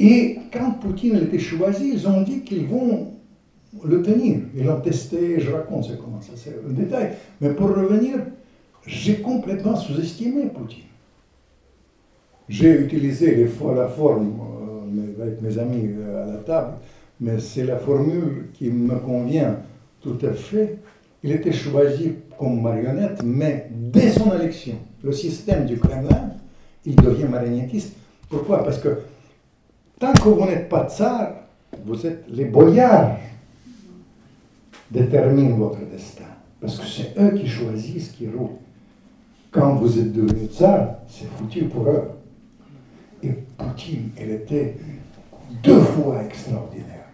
S2: Et quand Poutine a été choisi, ils ont dit qu'ils vont le tenir. Ils l'ont testé, je raconte comment ça, c'est un détail. Mais pour revenir, j'ai complètement sous-estimé Poutine. J'ai utilisé les fois la forme euh, avec mes amis euh, à la table, mais c'est la formule qui me convient tout à fait. Il était choisi comme marionnette, mais dès son élection, le système du Kremlin, il devient marionnettiste. Pourquoi? Parce que tant que vous n'êtes pas tsar, vous êtes les boyards déterminent votre destin. Parce que c'est eux qui choisissent qui roulent. Quand vous êtes devenu tsar, c'est foutu pour eux. Et Poutine, elle était deux fois extraordinaire.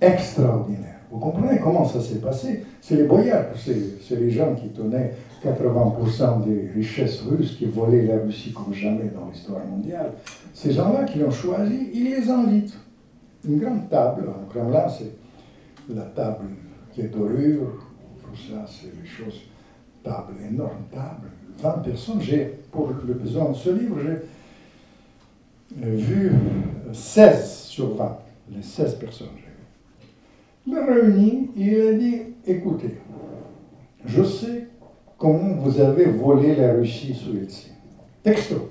S2: Extraordinaire. Vous comprenez comment ça s'est passé? C'est les boyards, c'est les gens qui tenaient 80% des richesses russes, qui volaient la Russie comme jamais dans l'histoire mondiale. Ces gens-là qui l'ont choisi, ils les invitent. Une grande table, au Kremlin, c'est la table les dorures, tout ça, c'est des choses, table, énorme table, 20 personnes. J'ai, pour le besoin de ce livre, j'ai vu 16 sur 20, les 16 personnes. Il m'a réuni et il a dit, écoutez, je sais comment vous avez volé la Russie Helsinki. Texto.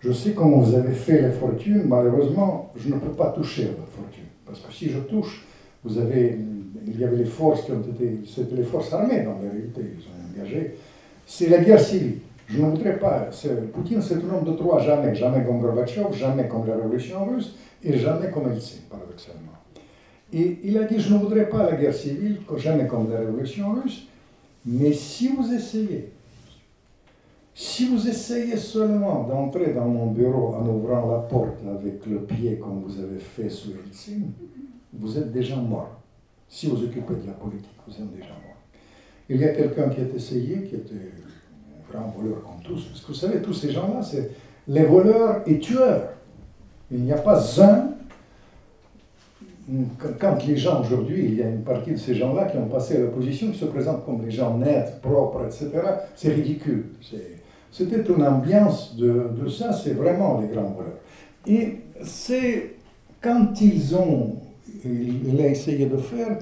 S2: Je sais comment vous avez fait la fortune. Malheureusement, je ne peux pas toucher à votre fortune. Parce que si je touche, vous avez, il y avait les forces qui ont été, c'était les forces armées dans la réalité, ils ont engagé. C'est la guerre civile. Je ne voudrais pas, Poutine c'est un homme de trois jamais, jamais comme Gorbatchev, jamais comme la révolution russe et jamais comme Eltsine, paradoxalement. Et il a dit, je ne voudrais pas la guerre civile, jamais comme la révolution russe, mais si vous essayez, si vous essayez seulement d'entrer dans mon bureau en ouvrant la porte avec le pied comme vous avez fait sous Eltsine, vous êtes déjà mort. Si vous occupez de la politique, vous êtes déjà mort. Il y a quelqu'un qui a essayé, qui était grand voleur comme tous. Parce que vous savez, tous ces gens-là, c'est les voleurs et tueurs. Il n'y a pas un. Quand les gens aujourd'hui, il y a une partie de ces gens-là qui ont passé à l'opposition, qui se présentent comme des gens nets, propres, etc., c'est ridicule. C'était une ambiance de, ça, c'est vraiment les grands voleurs. Et c'est quand ils ont il, a essayé de faire,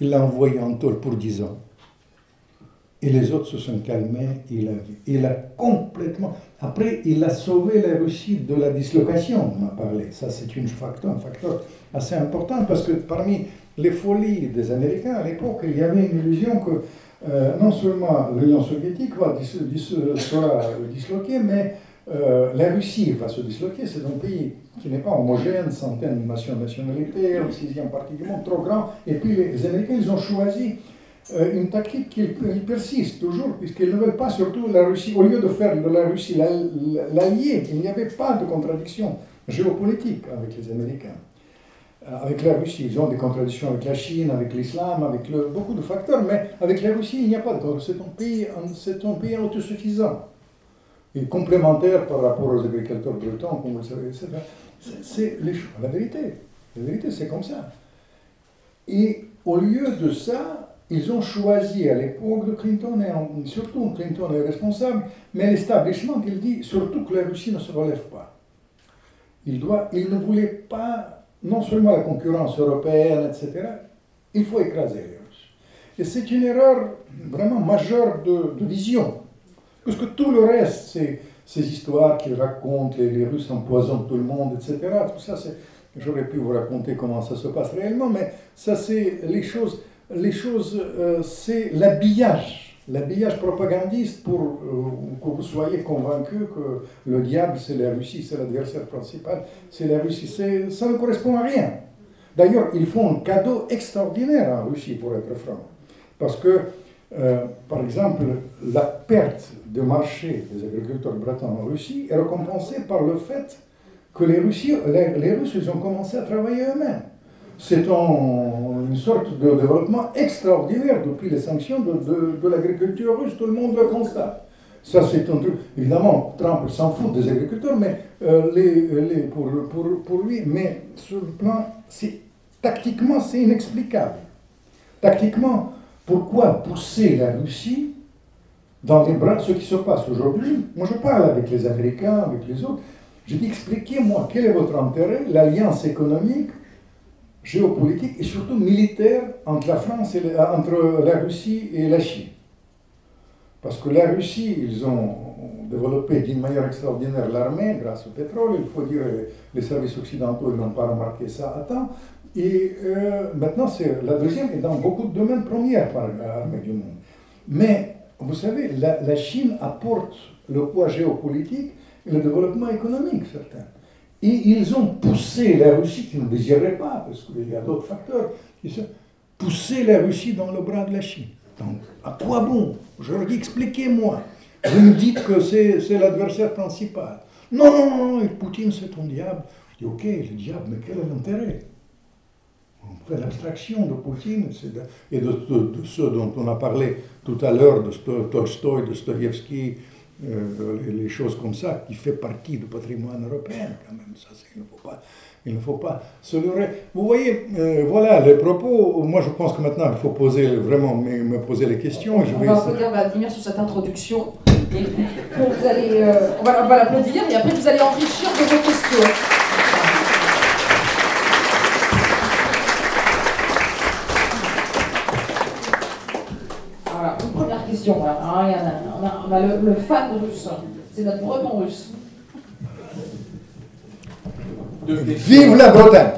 S2: il l'a envoyé en tôle pour 10 ans. Et les autres se sont calmés, il a, il a complètement... Après, il a sauvé la Russie de la dislocation, on a parlé. Ça, c'est un facteur, un facteur assez important, parce que parmi les folies des Américains, à l'époque, il y avait une illusion que euh, non seulement l'Union soviétique va sera disloquée, mais euh, la Russie va se disloquer. C'est un pays qui n'est pas homogène, centaines de nationalités, le sixième partie du monde, trop grand. Et puis les Américains, ils ont choisi une tactique qui persiste toujours, puisqu'ils ne veulent pas surtout la Russie, au lieu de faire de la Russie l'allié, il n'y avait pas de contradiction géopolitique avec les Américains. Euh, avec la Russie, ils ont des contradictions avec la Chine, avec l'islam, avec beaucoup de facteurs, mais avec la Russie, il n'y a pas de C'est un pays, c'est un pays autosuffisant et complémentaire par rapport aux agriculteurs bretons, comme vous le savez. C'est la vérité. La vérité, c'est comme ça. Et au lieu de ça, ils ont choisi à l'époque de Clinton, et surtout Clinton est responsable, mais l'establishment, il dit surtout que la Russie ne se relève pas. Il, ne voulait pas non seulement la concurrence européenne, etc., il faut écraser les Russes. Et c'est une erreur vraiment majeure de, vision, parce que tout le reste, ces histoires qu'ils racontent, les, les, Russes empoisonnent tout le monde, etc., tout ça, j'aurais pu vous raconter comment ça se passe réellement, mais ça, c'est les choses, les choses euh, c'est l'habillage, l'habillage propagandiste pour euh, que vous soyez convaincu que le diable, c'est la Russie, c'est l'adversaire principal, c'est la Russie. Ça ne correspond à rien. D'ailleurs, ils font un cadeau extraordinaire en Russie, pour être franc. Parce que, euh, par exemple, la perte de marché des agriculteurs bretons en Russie est récompensée par le fait que les, les, Russes ils ont commencé à travailler eux-mêmes. C'est une sorte de développement extraordinaire depuis les sanctions de, de, l'agriculture russe, tout le monde le constate. Ça, c'est un truc. Évidemment, Trump s'en fout des agriculteurs, mais euh, pour, lui, mais sur le plan, tactiquement, c'est inexplicable. Tactiquement, pourquoi pousser la Russie dans les bras de ce qui se passe aujourd'hui? Moi, je parle avec les Américains, avec les autres. Je dis, expliquez-moi quel est votre intérêt, l'alliance économique, géopolitique et surtout militaire entre la France et entre la Russie et la Chine. Parce que la Russie, ils ont développé d'une manière extraordinaire l'armée grâce au pétrole. Il faut dire les services occidentaux n'ont pas remarqué ça à temps. Et euh, maintenant, c'est la deuxième est dans beaucoup de domaines premiers par l'armée du monde. Mais vous savez, la, la Chine apporte le poids géopolitique et le développement économique, certains. Et ils ont poussé la Russie, qui ne désirait pas, parce qu'il y a d'autres facteurs, qui poussé la Russie dans le bras de la Chine. Donc, à quoi bon? Je leur dis, expliquez-moi. Vous me dites que c'est l'adversaire principal. Non, non, non, Poutine, c'est ton diable. Je dis, ok, le diable, mais quel est l'intérêt? On fait l'abstraction de Poutine et de, ceux dont on a parlé tout à l'heure, de Tolstoï, de Stoyevski, euh, les, choses comme ça, qui fait partie du patrimoine européen, quand même. Ça, il ne faut pas, il ne faut pas se leurrer. Vous voyez, euh, voilà les propos. Moi, je pense que maintenant, il faut poser vraiment me, poser les questions.
S3: Je on, va essayer... Vladimir sur cette introduction. Et vous allez, euh, on va, va l'applaudir et après vous allez enrichir de vos questions. Hein, on, a, le, fan russe. C'est notre breton russe.
S2: Vive la Bretagne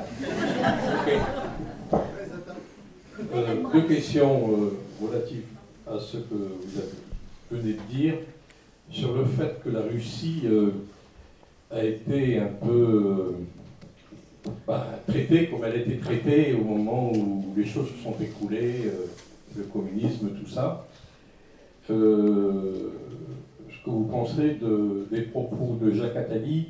S4: euh, Deux questions euh, relatives à ce que vous venez de dire sur le fait que la Russie euh, a été un peu bah, traitée comme elle a été traitée au moment où les choses se sont écroulées, le communisme, tout ça ce que vous pensez de, des propos de Jacques Attali,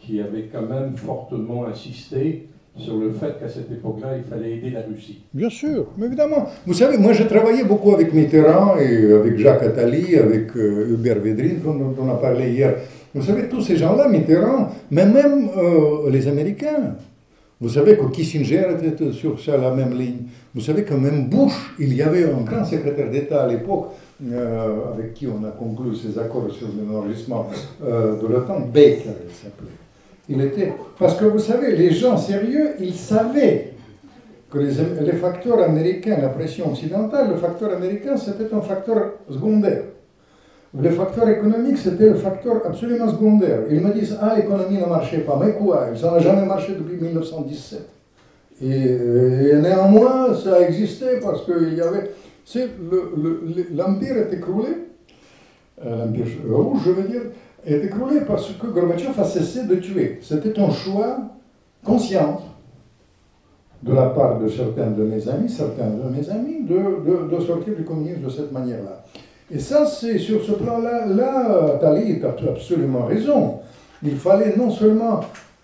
S4: qui avait quand même fortement insisté sur le fait qu'à cette époque-là, il fallait aider la Russie.
S2: Bien sûr, mais évidemment. Vous savez, moi j'ai travaillé beaucoup avec Mitterrand et avec Jacques Attali, avec euh, Hubert Védrine, dont on a parlé hier. Vous savez, tous ces gens-là, Mitterrand, mais même euh, les Américains, vous savez que Kissinger était sur, sur la même ligne. Vous savez que même Bush, il y avait un grand secrétaire d'État à l'époque, euh, avec qui on a conclu ces accords sur l'enregistrement euh, de l'OTAN, Baker, il s'appelait. Il était. Parce que vous savez, les gens sérieux, ils savaient que les, facteurs américains, la pression occidentale, le facteur américain, c'était un facteur secondaire. Le facteur économique, c'était le facteur absolument secondaire. Ils me disent, ah, l'économie ne marchait pas. Mais quoi? Ça n'a jamais marché depuis 1917. Et, et, néanmoins, ça a existé parce qu'il y avait c'est l'empire est écroulé, euh, l'empire rouge, je veux dire, est écroulé parce que Gorbatchev a cessé de tuer. C'était un choix conscient de la part de certains de mes amis, certains de mes amis, de, de, sortir du communisme de cette manière-là. Et ça, c'est sur ce plan-là, là, Tali a absolument raison. Il fallait non seulement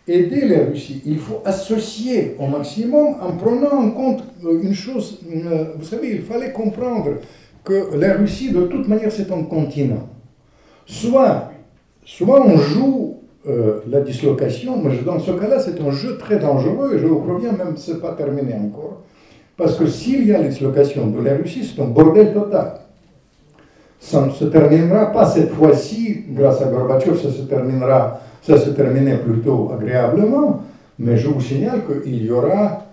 S2: aider la Russie. Il faut associer au maximum en prenant en compte euh, une chose. Euh, vous savez, il fallait comprendre que la Russie, de toute manière, c'est un continent. Soit, soit on joue euh, la dislocation, mais dans ce cas-là, c'est un jeu très dangereux, et je vous préviens, même ce n'est pas terminé encore. Parce que s'il y a la dislocation de la Russie, c'est un bordel total. Ça ne se terminera pas cette fois-ci, grâce à Gorbatchev, ça se terminera, ça se terminait plutôt agréablement, mais je vous signale qu'il y aura,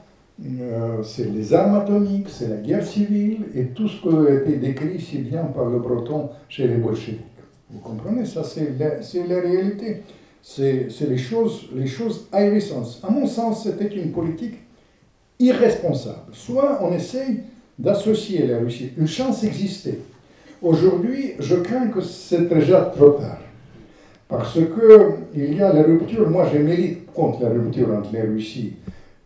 S2: euh, c'est les armes atomiques, c'est la guerre civile, et tout ce qui a été décrit si bien par le breton chez les bolcheviks. Vous comprenez? Ça, c'est la, réalité c'est les choses, les choses ahérissantes. À mon sens, c'était une politique irresponsable. Soit on essaye d'associer la Russie. Une chance existait. Aujourd'hui, je crains que c'est déjà trop tard. Parce qu'il y a la rupture, moi je milite contre la rupture entre la Russie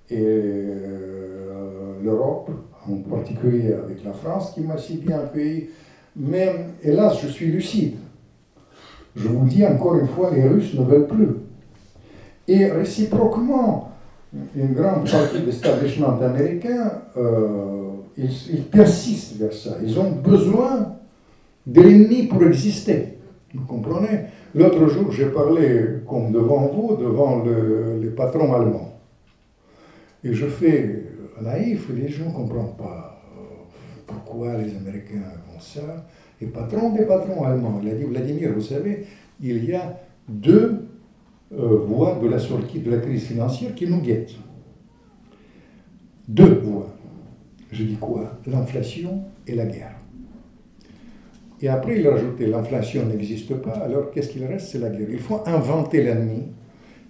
S2: et euh, l'Europe, en particulier avec la France qui m'a si bien accueilli. Mais hélas, je suis lucide. Je vous dis encore une fois, les Russes ne veulent plus. Et réciproquement, une grande partie de l'establishment américain, euh, ils, persistent vers ça. Ils ont besoin de l'ennemi pour exister. Vous comprenez? L'autre jour, j'ai parlé, comme devant vous, devant le, les patrons allemands. Et je fais naïf, les gens ne comprennent pas euh, pourquoi les Américains font ça patron des patrons allemands. Il a dit, Vladimir, vous savez, il y a deux euh, voies de la sortie de la crise financière qui nous guettent. Deux voies. Je dis quoi? L'inflation et la guerre. Et après, il a rajouté, l'inflation n'existe pas, alors qu'est-ce qu'il reste? C'est la guerre. Il faut inventer l'ennemi.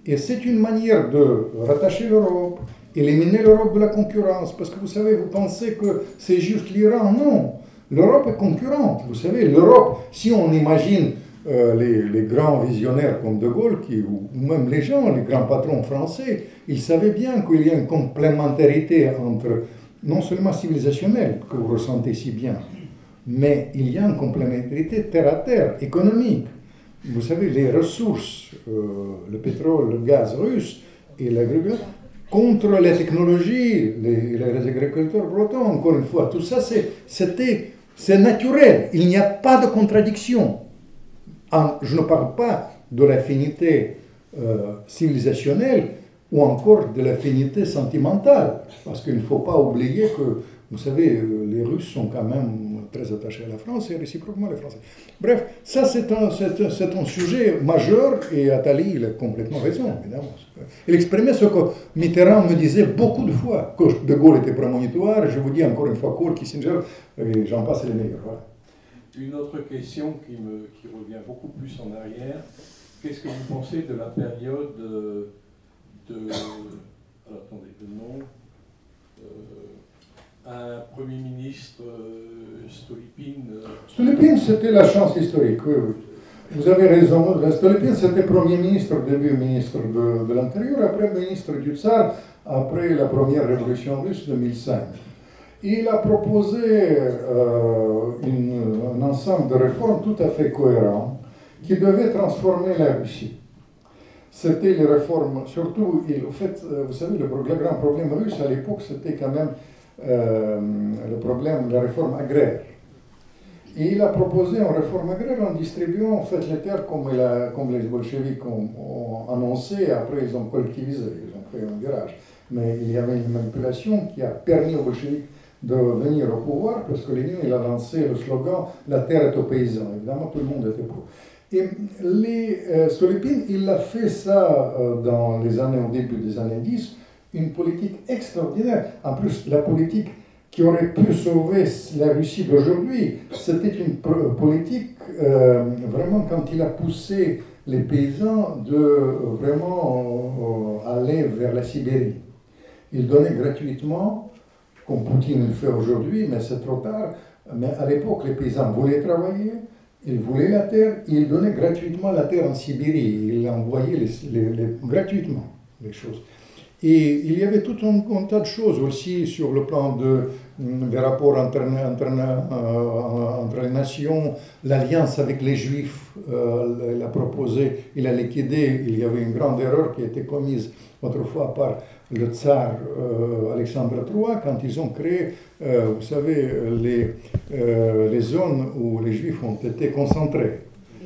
S2: Et c'est une manière de rattacher l'Europe, éliminer l'Europe de la concurrence. Parce que vous savez, vous pensez que c'est juste l'Iran. Non. L'Europe est concurrente. Vous savez, l'Europe, si on imagine euh, les, grands visionnaires comme De Gaulle, qui, ou, même les gens, les grands patrons français, ils savaient bien qu'il y a une complémentarité entre, non seulement civilisationnelle, que vous ressentez si bien, mais il y a une complémentarité terre à terre, économique. Vous savez, les ressources, euh, le pétrole, le gaz russe et l'agriculture, contre les technologies, les, agriculteurs bretons, encore une fois, tout ça, c'est naturel, il n'y a pas de contradiction. je ne parle pas de l'affinité euh, civilisationnelle ou encore de l'affinité sentimentale, parce qu'il ne faut pas oublier que, vous savez, euh, les Russes sont quand même très attachés à la France et réciproquement les Français. Bref, ça c'est un, c'est, un sujet majeur et Attali, il a complètement raison, évidemment. Il exprimait ce que Mitterrand me disait beaucoup de fois, que De Gaulle était prémonitoire, je vous dis encore une fois Kissinger, j'en passe les meilleurs.
S4: Une autre question qui, me, qui revient beaucoup plus en arrière, qu'est-ce que vous pensez de la période de... (coughs) Alors, attendez, le nom... Euh, un Premier ministre euh, Stolypine euh,
S2: Stolypine, c'était la chance historique, oui. Vous avez raison. Stolypine, c'était Premier ministre, début ministre de, l'Intérieur, après ministre du Tsar, après la première révolution russe de 2005. Il a proposé euh, un ensemble de réformes tout à fait cohérents qui devaient transformer la Russie. C'était les réformes, surtout, en fait, vous savez, le grand problème russe à l'époque, c'était quand même euh, le problème de la réforme agraire. Et il a proposé une réforme agraire en distribuant en fait les terres comme, les bolcheviks ont, annoncé, après ils ont collectivisé, ils ont fait un virage. Mais il y avait une manipulation qui a permis aux bolcheviks de venir au pouvoir parce que Lénine il a lancé le slogan La terre est aux paysans. Évidemment, tout le monde était pour. Et les, euh, Stolypine, il a fait ça euh, dans les années, au début des années 10 une politique extraordinaire. En plus, la politique qui aurait pu sauver la Russie d'aujourd'hui, c'était une politique euh, vraiment quand il a poussé les paysans de vraiment euh, aller vers la Sibérie. Il donnait gratuitement, comme Poutine le fait aujourd'hui, mais c'est trop tard. Mais à l'époque, les paysans voulaient travailler, ils voulaient la terre, ils donnaient gratuitement la terre en Sibérie. Ils envoyaient gratuitement les choses. Et il y avait tout un, tas de choses aussi sur le plan mm, des rapports entre, entre, euh, entre les nations, l'alliance avec les Juifs, euh, il a proposé, il a liquidé, il y avait une grande erreur qui a été commise autrefois par le tsar euh, Alexandre III quand ils ont créé, vous savez, les, les zones où les Juifs ont été concentrés.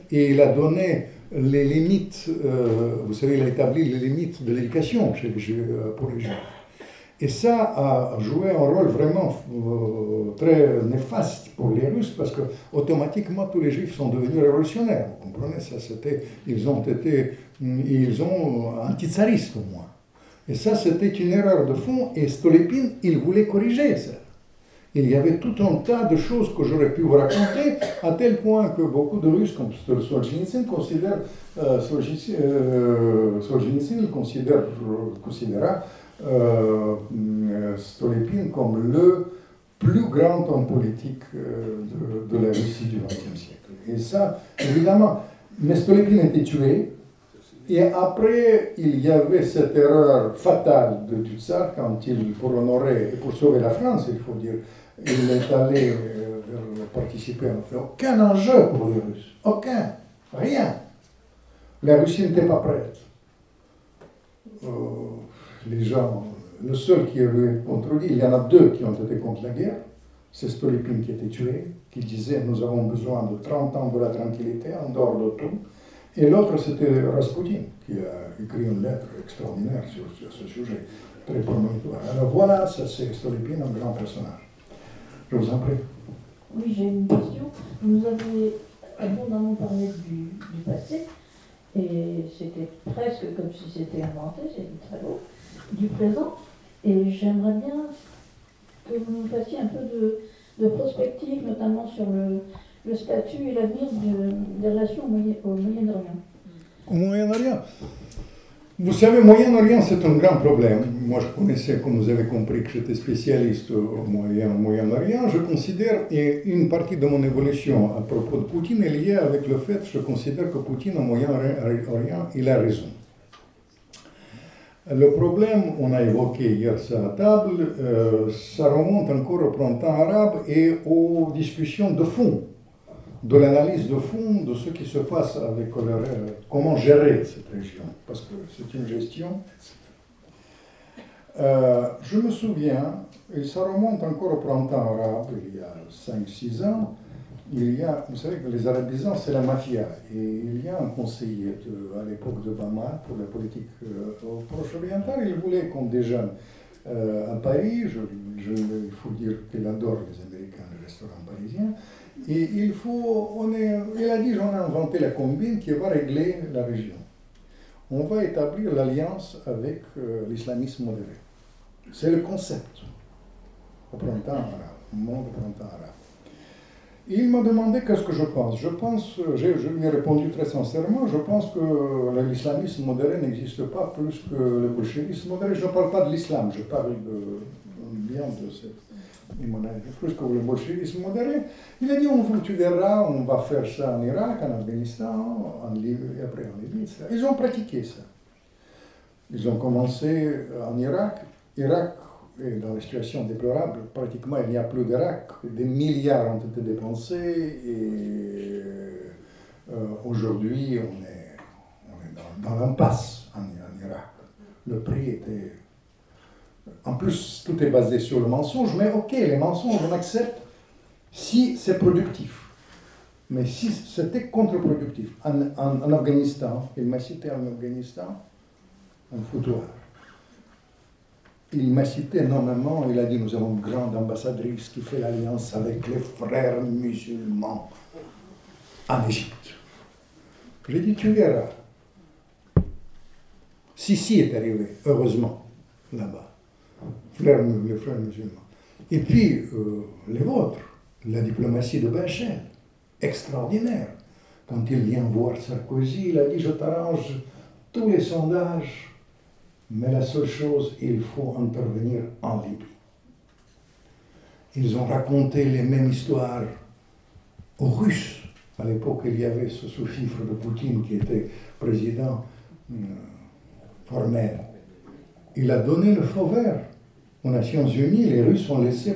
S2: Et il a donné les limites, vous savez, il a établi les limites de l'éducation pour les Juifs. Et ça a joué un rôle vraiment très néfaste pour les Russes parce que automatiquement tous les Juifs sont devenus révolutionnaires. Vous comprenez ça C'était, ils ont été, ils ont antitsaristes au moins. Et ça, c'était une erreur de fond. Et Stolypin, il voulait corriger ça. Il y avait tout un tas de choses que j'aurais pu vous raconter, à tel point que beaucoup de Russes, comme Solzhenitsyn, considèrent, euh, euh considère, considéra euh, Stolypin comme le plus grand homme politique euh, de, de la Russie du XXe siècle. Et ça, évidemment, mais Stolypin était tué, et après, il y avait cette erreur fatale de Dutsar quand il, pour honorer et pour sauver la France, il faut dire, il est allé euh, participer. Aucun enjeu pour les Russes. Aucun. Rien. La Russie n'était pas prête. Euh, les gens, le seul qui avait contre lui, il y en a deux qui ont été contre la guerre. C'est Stolypin qui été tué, qui disait Nous avons besoin de 30 ans de la tranquillité, en dehors de tout. Et l'autre, c'était Rasputin, qui a écrit une lettre extraordinaire sur, ce sujet, très promotoire. Alors voilà, c'est Stolypin, un grand personnage. Je vous en prie.
S5: Oui, j'ai une question. Vous nous avez abondamment parlé du, du passé, et c'était presque comme si c'était inventé, c'était très beau, du présent. Et j'aimerais bien que vous nous fassiez un peu de, de prospective, notamment sur le, le statut et l'avenir des relations au Moyen-Orient
S2: Au Moyen-Orient? Vous savez, Moyen-Orient, c'est un grand problème. Moi, je connaissais, comme vous avez compris, que j'étais spécialiste au Moyen-Orient. Je considère, et une partie de mon évolution à propos de Poutine est liée avec le fait que je considère que Poutine au Moyen-Orient, il a raison. Le problème, on a évoqué hier ça à table, euh, ça remonte encore au printemps arabe et aux discussions de fond de l'analyse de fond de ce qui se passe avec euh, comment gérer cette région, parce que c'est une gestion. Euh, je me souviens, et ça remonte encore au printemps arabe, il y a 5-6 ans, il y a, vous savez que les arabisans, c'est la mafia, et il y a un conseiller à l'époque de Bama pour la politique euh, au Proche-Oriental, il voulait qu'on déjeune à Paris, je, il faut dire qu'il adore les Américains, les restaurants parisiens, il faut, on est, il a dit, j'en ai inventé la combine qui va régler la région. On va établir l'alliance avec euh, l'islamisme modéré. C'est le concept au printemps arabe, au monde au printemps arabe. Il m'a demandé qu'est-ce que je pense. Je pense, je lui ai répondu très sincèrement, je pense que l'islamisme modéré n'existe pas plus que le bolchevisme modéré. Je ne parle pas de l'islam, je parle bien de cette plus que le bolchevisme modéré. Il a dit, on, tu verras, on va faire ça en Irak, en Afghanistan, en Libye, et après en Libye. Ils ont pratiqué ça. Ils ont commencé en Irak. Irak est dans la situation déplorable. Pratiquement, il n'y a plus d'Irak. Des milliards ont été dépensés et euh, aujourd'hui, on est, on est dans, l'impasse en Irak. Le prix était en plus, tout est basé sur le mensonge, mais ok, les mensonges, on accepte si c'est productif. Mais si c'était contre-productif, en, Afghanistan, il m'a cité en Afghanistan, un foutoir. Il m'a cité énormément, il a dit nous avons une grande ambassadrice qui fait l'alliance avec les frères musulmans en Égypte. J'ai dit tu verras. Sissi est arrivé, heureusement, là-bas les frères musulmans. Et puis, euh, les vôtres, la diplomatie de Bachel, extraordinaire. Quand il vient voir Sarkozy, il a dit, je t'arrange tous les sondages, mais la seule chose, il faut intervenir en Libye. Ils ont raconté les mêmes histoires aux Russes. À l'époque, il y avait ce sous-fifre de Poutine qui était président euh, formel. Il a donné le feu vert aux Nations Unies, les Russes ont laissé,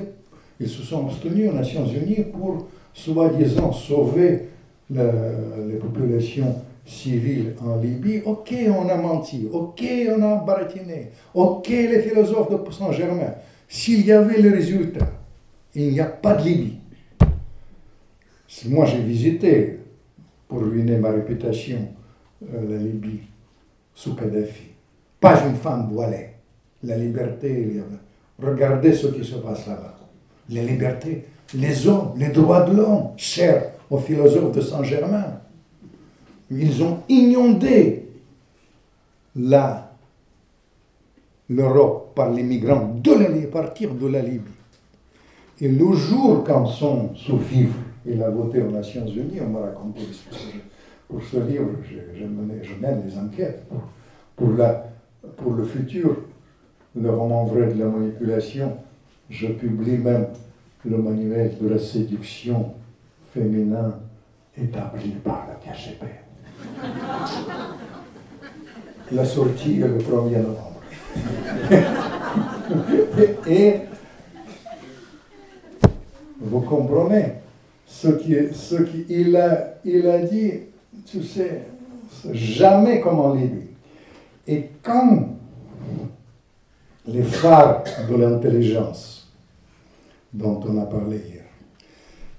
S2: ils se sont abstenus aux Nations Unies pour, soi-disant, sauver les populations civiles en Libye. Ok, on a menti, ok, on a baratiné, ok, les philosophes de Saint-Germain. S'il y avait le résultat, il n'y a pas de Libye. Moi, j'ai visité, pour ruiner ma réputation, euh, la Libye sous Kadhafi. Pas une femme voilée. La liberté, regardez ce qui se passe là-bas. Les libertés, les hommes, les droits de l'homme, chers aux philosophes de Saint-Germain. Ils ont inondé l'Europe par les migrants de la, partir de la Libye. Et le jour quand son sous-fifre, il a voté aux Nations Unies, on m'a raconté pour ce livre, je, mène des enquêtes pour, la, pour le futur, le roman vrai de la manipulation. Je publie même le manuel de la séduction féminin établi par la KGB. La sortie est le 1er novembre. (laughs) Et vous comprenez ce qui, ce qui il, a, il a dit, tu sais, jamais comme en Libye. Et quand les phares de l'intelligence dont on a parlé hier,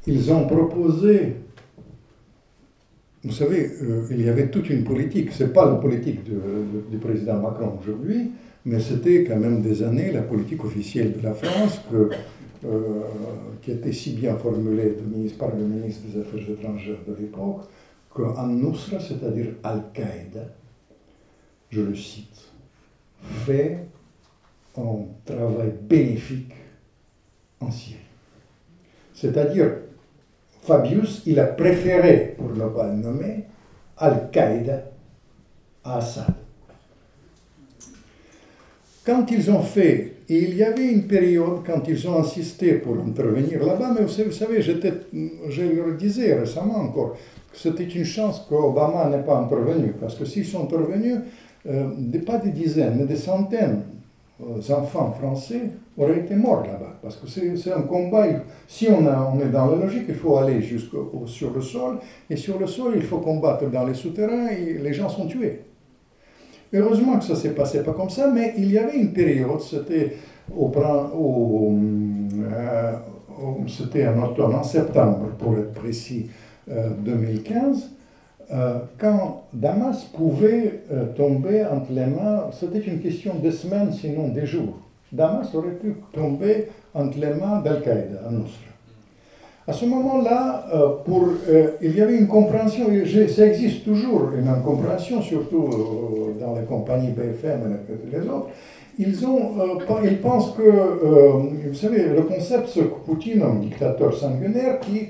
S2: ils ont proposé, vous savez, euh, il y avait toute une politique, ce n'est pas la politique du président Macron aujourd'hui, mais c'était quand même des années la politique officielle de la France que euh, qui était si bien formulé par le ministre des Affaires étrangères de l'époque, qu'en Nusra, c'est-à-dire Al-Qaïda, je le cite, fait un travail bénéfique en Syrie. C'est-à-dire, Fabius, il a préféré, pour ne pas le nommer, Al-Qaïda à Assad. Quand ils ont fait il y avait une période quand ils ont insisté pour intervenir là-bas, mais vous savez, je leur disais récemment encore que c'était une chance qu'Obama n'ait pas intervenu, parce que s'ils sont intervenus, euh, pas des dizaines, mais des centaines d'enfants français auraient été morts là-bas, parce que c'est un combat. Si on, est dans la logique, il faut aller jusqu'au sur le sol, et sur le sol, il faut combattre dans les souterrains, et les gens sont tués. Heureusement que ça s'est passé pas comme ça, mais il y avait une période, c'était au, au, euh, en septembre pour être précis, 2015, euh, euh, quand Damas pouvait tomber entre les mains, c'était une question de semaines, sinon des jours. Damas aurait pu tomber entre les mains d'Al-Qaïda, à Nusra. À ce moment-là, euh, pour, euh, il y avait une compréhension, ça existe toujours, une incompréhension, surtout euh, dans les compagnies BFM et les autres. Ils, ont, ils pensent que, vous savez, le concept, c'est Poutine, un dictateur sanguinaire qui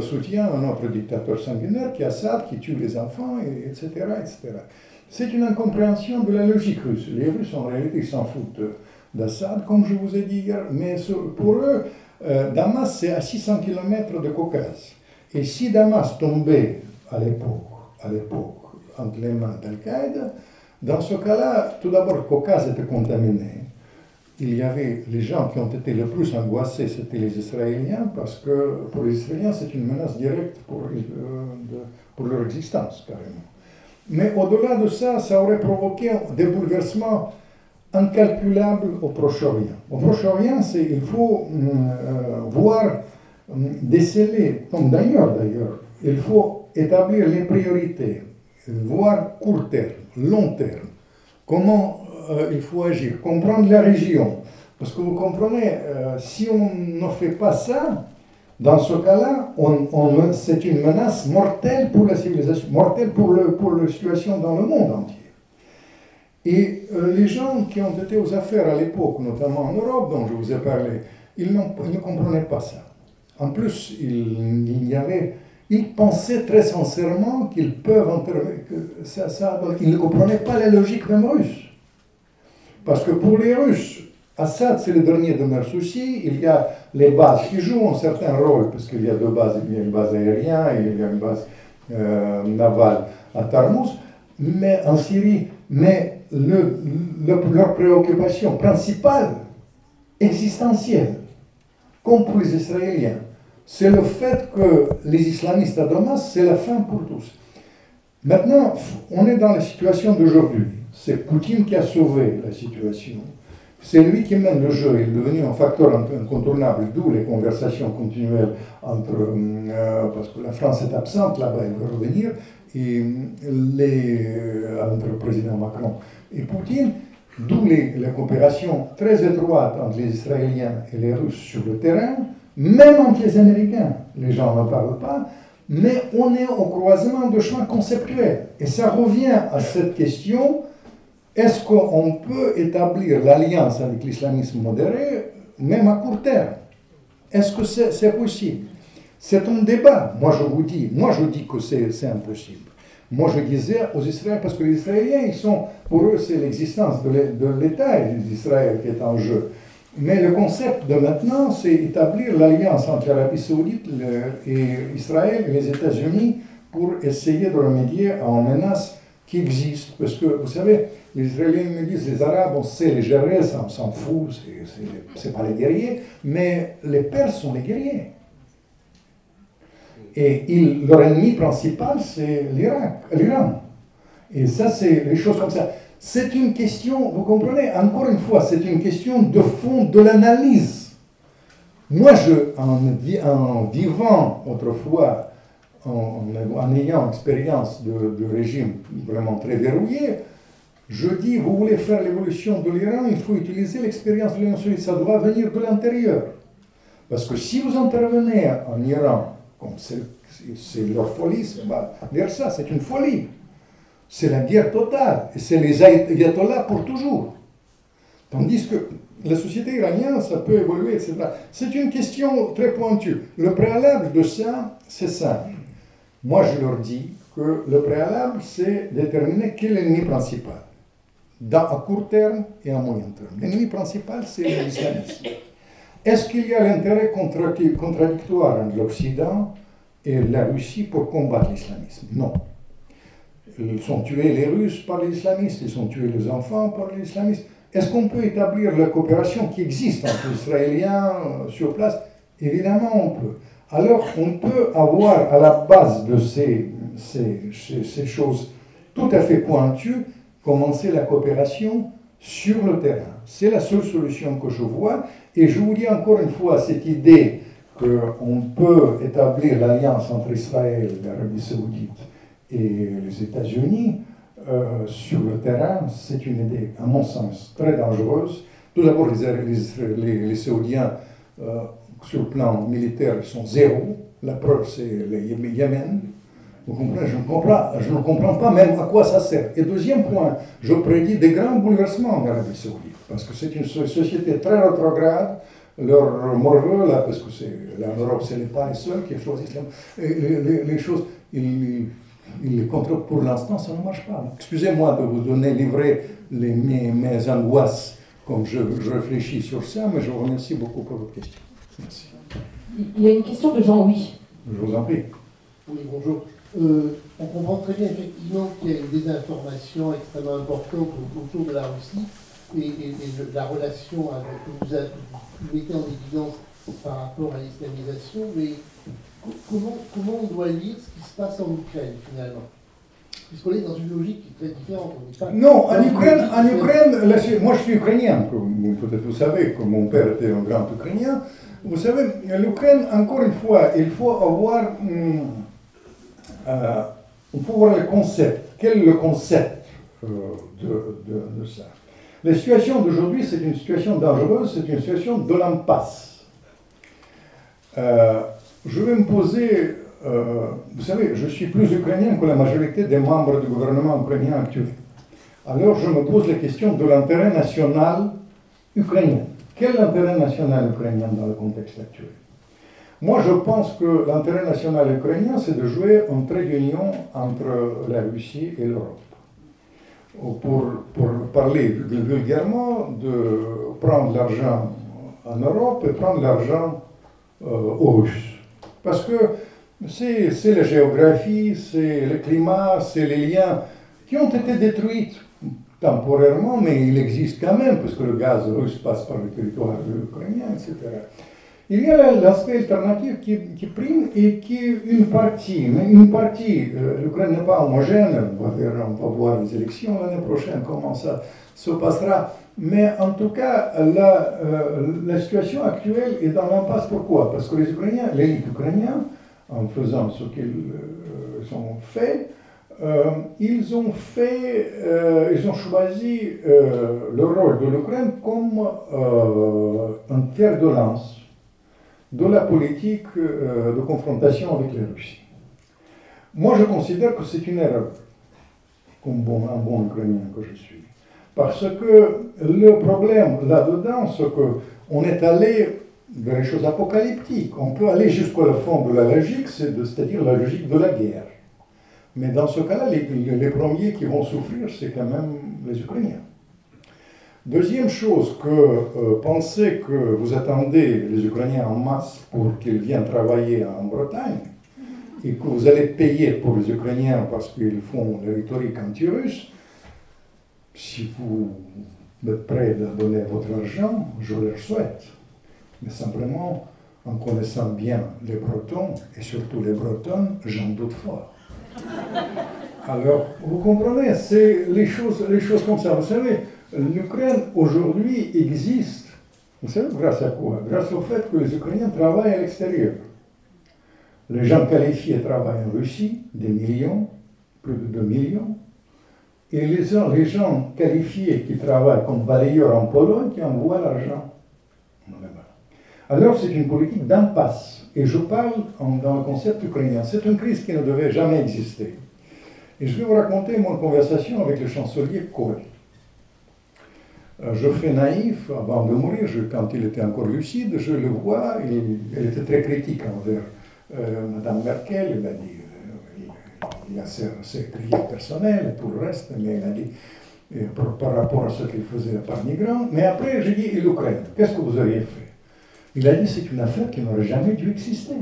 S2: soutient un autre dictateur sanguinaire, qui Assad, qui tue les enfants, etc. etc. C'est une incompréhension de la logique russe. Les Russes, en réalité, s'en foutent d'Assad, comme je vous ai dit hier, mais pour eux, euh, Damas, c'est à 600 km de Caucase. Et si Damas tombait à l'époque, à l'époque, entre les mains d'Al-Qaïda, dans ce cas-là, tout d'abord, Caucase était contaminé. Il y avait les gens qui ont été le plus angoissés, c'était les Israéliens, parce que pour les Israéliens, c'est une menace directe pour, euh, leur existence, carrément. Mais au-delà de ça, ça aurait provoqué des bouleversements incalculable au Proche-Orient. Au Proche-Orient, il faut mm, euh, voir, mm, déceler, comme d'ailleurs d'ailleurs, il faut établir les priorités, voir court terme, long terme, comment euh, il faut agir, comprendre la région. Parce que vous comprenez, euh, si on ne fait pas ça, dans ce cas-là, c'est une menace mortelle pour la civilisation, mortelle pour, le, pour la situation dans le monde entier. Et euh, les gens qui ont été aux affaires à l'époque, notamment en Europe, dont je vous ai parlé, ils, ne comprenaient pas ça. En plus, il, y avait, ils pensaient très sincèrement qu'ils peuvent que ça, ils ne comprenaient pas la logique même russe. Parce que pour les Russes, Assad, c'est le dernier de leurs soucis. Il y a les bases qui jouent un certain rôle, parce qu'il y a deux bases. Il y a une base aérienne et il y a une base euh, navale à Tarmous. Mais en Syrie, mais le, leur préoccupation principale, existentielle, comme pour les Israéliens, c'est le fait que les islamistes à Damas, c'est la fin pour tous. Maintenant, on est dans la situation d'aujourd'hui. C'est Poutine qui a sauvé la situation. C'est lui qui mène le jeu. Il est devenu un facteur incontournable, d'où les conversations continuelles entre. Euh, parce que la France est absente là-bas, elle veut revenir. et les, entre le président Macron et Poutine, d'où la coopération très étroite entre les Israéliens et les Russes sur le terrain, même entre les Américains. Les gens n'en parlent pas, mais on est au croisement de chemins conceptuels. Et ça revient à cette question, est-ce qu'on peut établir l'alliance avec l'islamisme modéré, même à court terme? Est-ce que c'est possible? C'est un débat. Moi, je vous dis, moi, je dis que c'est impossible. Moi, je disais aux Israéliens, parce que les Israéliens, ils sont, pour eux, c'est l'existence de l'État d'Israël qui est en jeu. Mais le concept de maintenant, c'est établir l'alliance entre l'Arabie saoudite et Israël et les États-Unis pour essayer de remédier à une menace qui existe. Parce que, vous savez, les Israéliens me disent, les Arabes, on sait les gérer, ça, on s'en fout, c'est pas les guerriers, mais les Perses sont les guerriers. Et leur ennemi principal, c'est l'Iran. Et ça, c'est les choses comme ça. C'est une question, vous comprenez, encore une fois, c'est une question de fond de l'analyse. Moi, je, en, vivant autrefois, en, ayant expérience de, de, régime vraiment très verrouillé, je dis, vous voulez faire l'évolution de l'Iran, il faut utiliser l'expérience de l'Union soviétique, ça doit venir de l'intérieur. Parce que si vous intervenez en Iran, comme c'est leur folie, dire ça, c'est une folie c'est la guerre totale, et c'est les ayatollahs pour toujours. Tandis que la société iranienne, ça peut évoluer, etc. C'est une question très pointue. Le préalable de ça, c'est ça. Moi, je leur dis que le préalable, c'est déterminer quel est l'ennemi principal, dans, à court terme et à moyen terme. L'ennemi principal, c'est l'islamisme. Est-ce qu'il y a l'intérêt contradictoire entre l'Occident et la Russie pour combattre l'islamisme? Non ils sont tués les Russes par les islamistes, ils sont tués les enfants par les islamistes. Est-ce qu'on peut établir la coopération qui existe entre Israéliens euh, sur place? Évidemment, on peut. Alors, on peut avoir à la base de ces, ces, ces choses tout à fait pointues, commencer la coopération sur le terrain. C'est la seule solution que je vois. Et je vous dis encore une fois, cette idée qu'on peut établir l'alliance entre Israël l'Arabie saoudite et les États-Unis euh, sur le terrain, c'est une idée, à mon sens, très dangereuse. Tout d'abord, les, les, les, Saoudiens, euh, sur le plan militaire, sont zéro. La preuve, c'est le Yémen. Vous comprenez je ne, comprends, je ne comprends pas même à quoi ça sert. Et deuxième point, je prédis des grands bouleversements en Arabie Saoudite, parce que c'est une société très rétrograde. Leur morveux, là, parce que c'est, l'Europe, ce n'est pas les seuls qui choisissent les, les, les choses. Ils, il les contrôle pour l'instant, ça ne marche pas. Excusez-moi de vous donner, livrer les, mes, mes, angoisses comme je, je, réfléchis sur ça, mais je vous remercie beaucoup pour votre question. Merci.
S3: Il y a une question de Jean-Louis.
S2: Je vous en prie.
S6: Oui, bonjour. Euh, on comprend très bien effectivement qu'il y a une désinformation extrêmement importante autour de la Russie et, et, la relation avec, que vous, mettez en évidence par rapport à l'islamisation, mais comment, comment on doit lire ce qui se passe en Ukraine finalement? Puisqu'on est dans une logique qui est très différente.
S2: non, en Ukraine, en Ukraine moi je suis ukrainien, comme peut-être vous savez, comme mon père était un grand ukrainien. Vous savez, l'Ukraine, encore une fois, il faut avoir, hum, euh, voir le concept. Quel est le concept euh, de, de, ça? La situation d'aujourd'hui, c'est une situation dangereuse, c'est une situation de l'impasse. Euh, je vais me poser, vous savez, je suis plus ukrainien que la majorité des membres du gouvernement ukrainien actuel. Alors je me pose la question de l'intérêt national ukrainien. Quel est l'intérêt national ukrainien dans le contexte actuel? Moi, je pense que l'intérêt national ukrainien, c'est de jouer un trait d'union entre la Russie et l'Europe. Pour, pour, parler vulgairement, de prendre l'argent en Europe et prendre l'argent euh, aux Russes. Parce que c'est la géographie, c'est le climat, c'est les liens qui ont été détruits temporairement, mais il existe quand même, parce que le gaz russe passe par le territoire ukrainien, etc. Il y a l'aspect alternatif qui, qui, prime et qui est une partie, une partie, l'Ukraine n'est pas homogène, on va, voir, les élections l'année prochaine, comment ça se passera, mais en tout cas, la, la situation actuelle est dans l'impasse. Pourquoi? Parce que les Ukrainiens, l'élite ukrainienne, en faisant ce qu'ils euh, ont fait, Euh, ils ont fait, euh, ils ont choisi le rôle de l'Ukraine comme un fer de lance de la politique de confrontation avec la Russie. Moi, je considère que c'est une erreur, comme bon, un bon Ukrainien que je suis. Parce que le problème là-dedans, c'est qu'on est allé vers les choses apocalyptiques. On peut aller jusqu'au fond de la logique, c'est-à-dire la logique de la guerre. Mais dans ce cas-là, les, premiers qui vont souffrir, c'est quand même les Ukrainiens. Deuxième chose, que euh, pensez que vous attendez les Ukrainiens en masse pour qu'ils viennent travailler en Bretagne et que vous allez payer pour les Ukrainiens parce qu'ils font la rhétorique anti-russe, si vous êtes prêts à donner votre argent, je leur souhaite. Mais simplement, en connaissant bien les Bretons et surtout les Bretonnes, j'en doute fort. Alors, vous comprenez, c'est les choses, les choses comme ça. Vous savez, l'Ukraine aujourd'hui existe, vous savez, grâce à quoi? Grâce au fait que les Ukrainiens travaillent à l'extérieur. Les gens qualifiés travaillent en Russie, des millions, plus de 2 millions. Et les gens, les gens qualifiés qui travaillent comme balayeurs en Pologne qui envoient l'argent. Alors c'est une politique d'impasse. Et je parle dans le concept ukrainien. C'est une crise qui ne devait jamais exister. Et je vais vous raconter mon conversation avec le chancelier Kohl. Euh, je fais naïf avant de mourir, quand il était encore lucide, je le vois, il, était très critique envers euh, Madame Merkel, il a dit, euh, il, a ses, ses prières personnelles et tout le reste, mais il a dit, par, par rapport à ce qu'il faisait par migrants, mais après j'ai dit, et l'Ukraine, qu'est-ce que vous auriez fait? Il a dit c'est une affaire qui n'aurait jamais dû exister.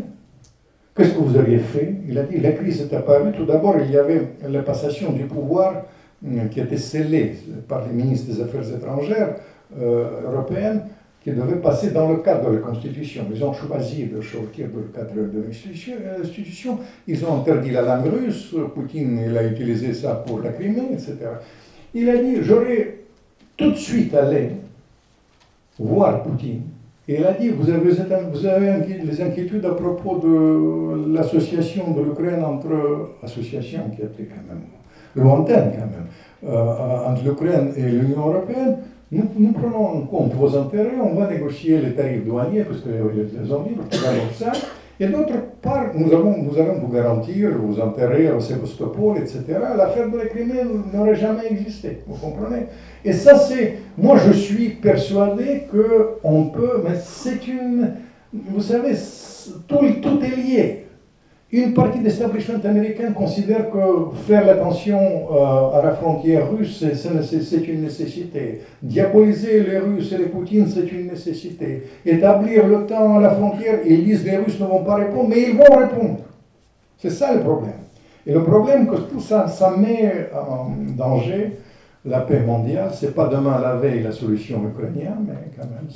S2: Qu'est-ce que vous auriez fait? Il a dit la crise est apparue. Tout d'abord, il y avait la passation du pouvoir euh, qui était scellée par les ministres des Affaires étrangères euh, européennes qui devait passer dans le cadre de la Constitution. Ils ont choisi de sortir dans le cadre de l'institution. Ils ont interdit la langue russe. Poutine il a utilisé ça pour la Crimée, etc. Il a dit j'aurais tout de suite allé voir Poutine et il a dit, vous avez, vous les inquiétudes à propos de l'association de l'Ukraine entre, association qui était quand même lointaine quand même, euh, entre l'Ukraine et l'Union européenne, nous, nous, prenons en compte vos intérêts, on va négocier les tarifs douaniers, parce que les ont tout ça, et d'autre part, nous, avons, nous allons vous garantir vos intérêts au Sébastopol, etc. L'affaire de la Crimée n'aurait jamais existé, vous comprenez? Et ça, c'est. Moi, je suis persuadé qu'on peut. Mais c'est une. Vous savez, tout est lié. Une partie de l'establishment américain considère que faire l'attention euh, à la frontière russe, c'est une nécessité. Diaboliser les Russes et les Poutines, c'est une nécessité. Établir le temps à la frontière, ils disent les Russes ne vont pas répondre, mais ils vont répondre. C'est ça le problème. Et le problème, que tout ça, ça met en danger la paix mondiale. C'est pas demain la veille la solution ukrainienne, mais quand même,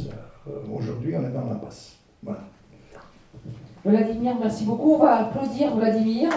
S2: euh, aujourd'hui, on est dans l'impasse. Voilà.
S3: Vladimir, merci beaucoup. On va applaudir Vladimir.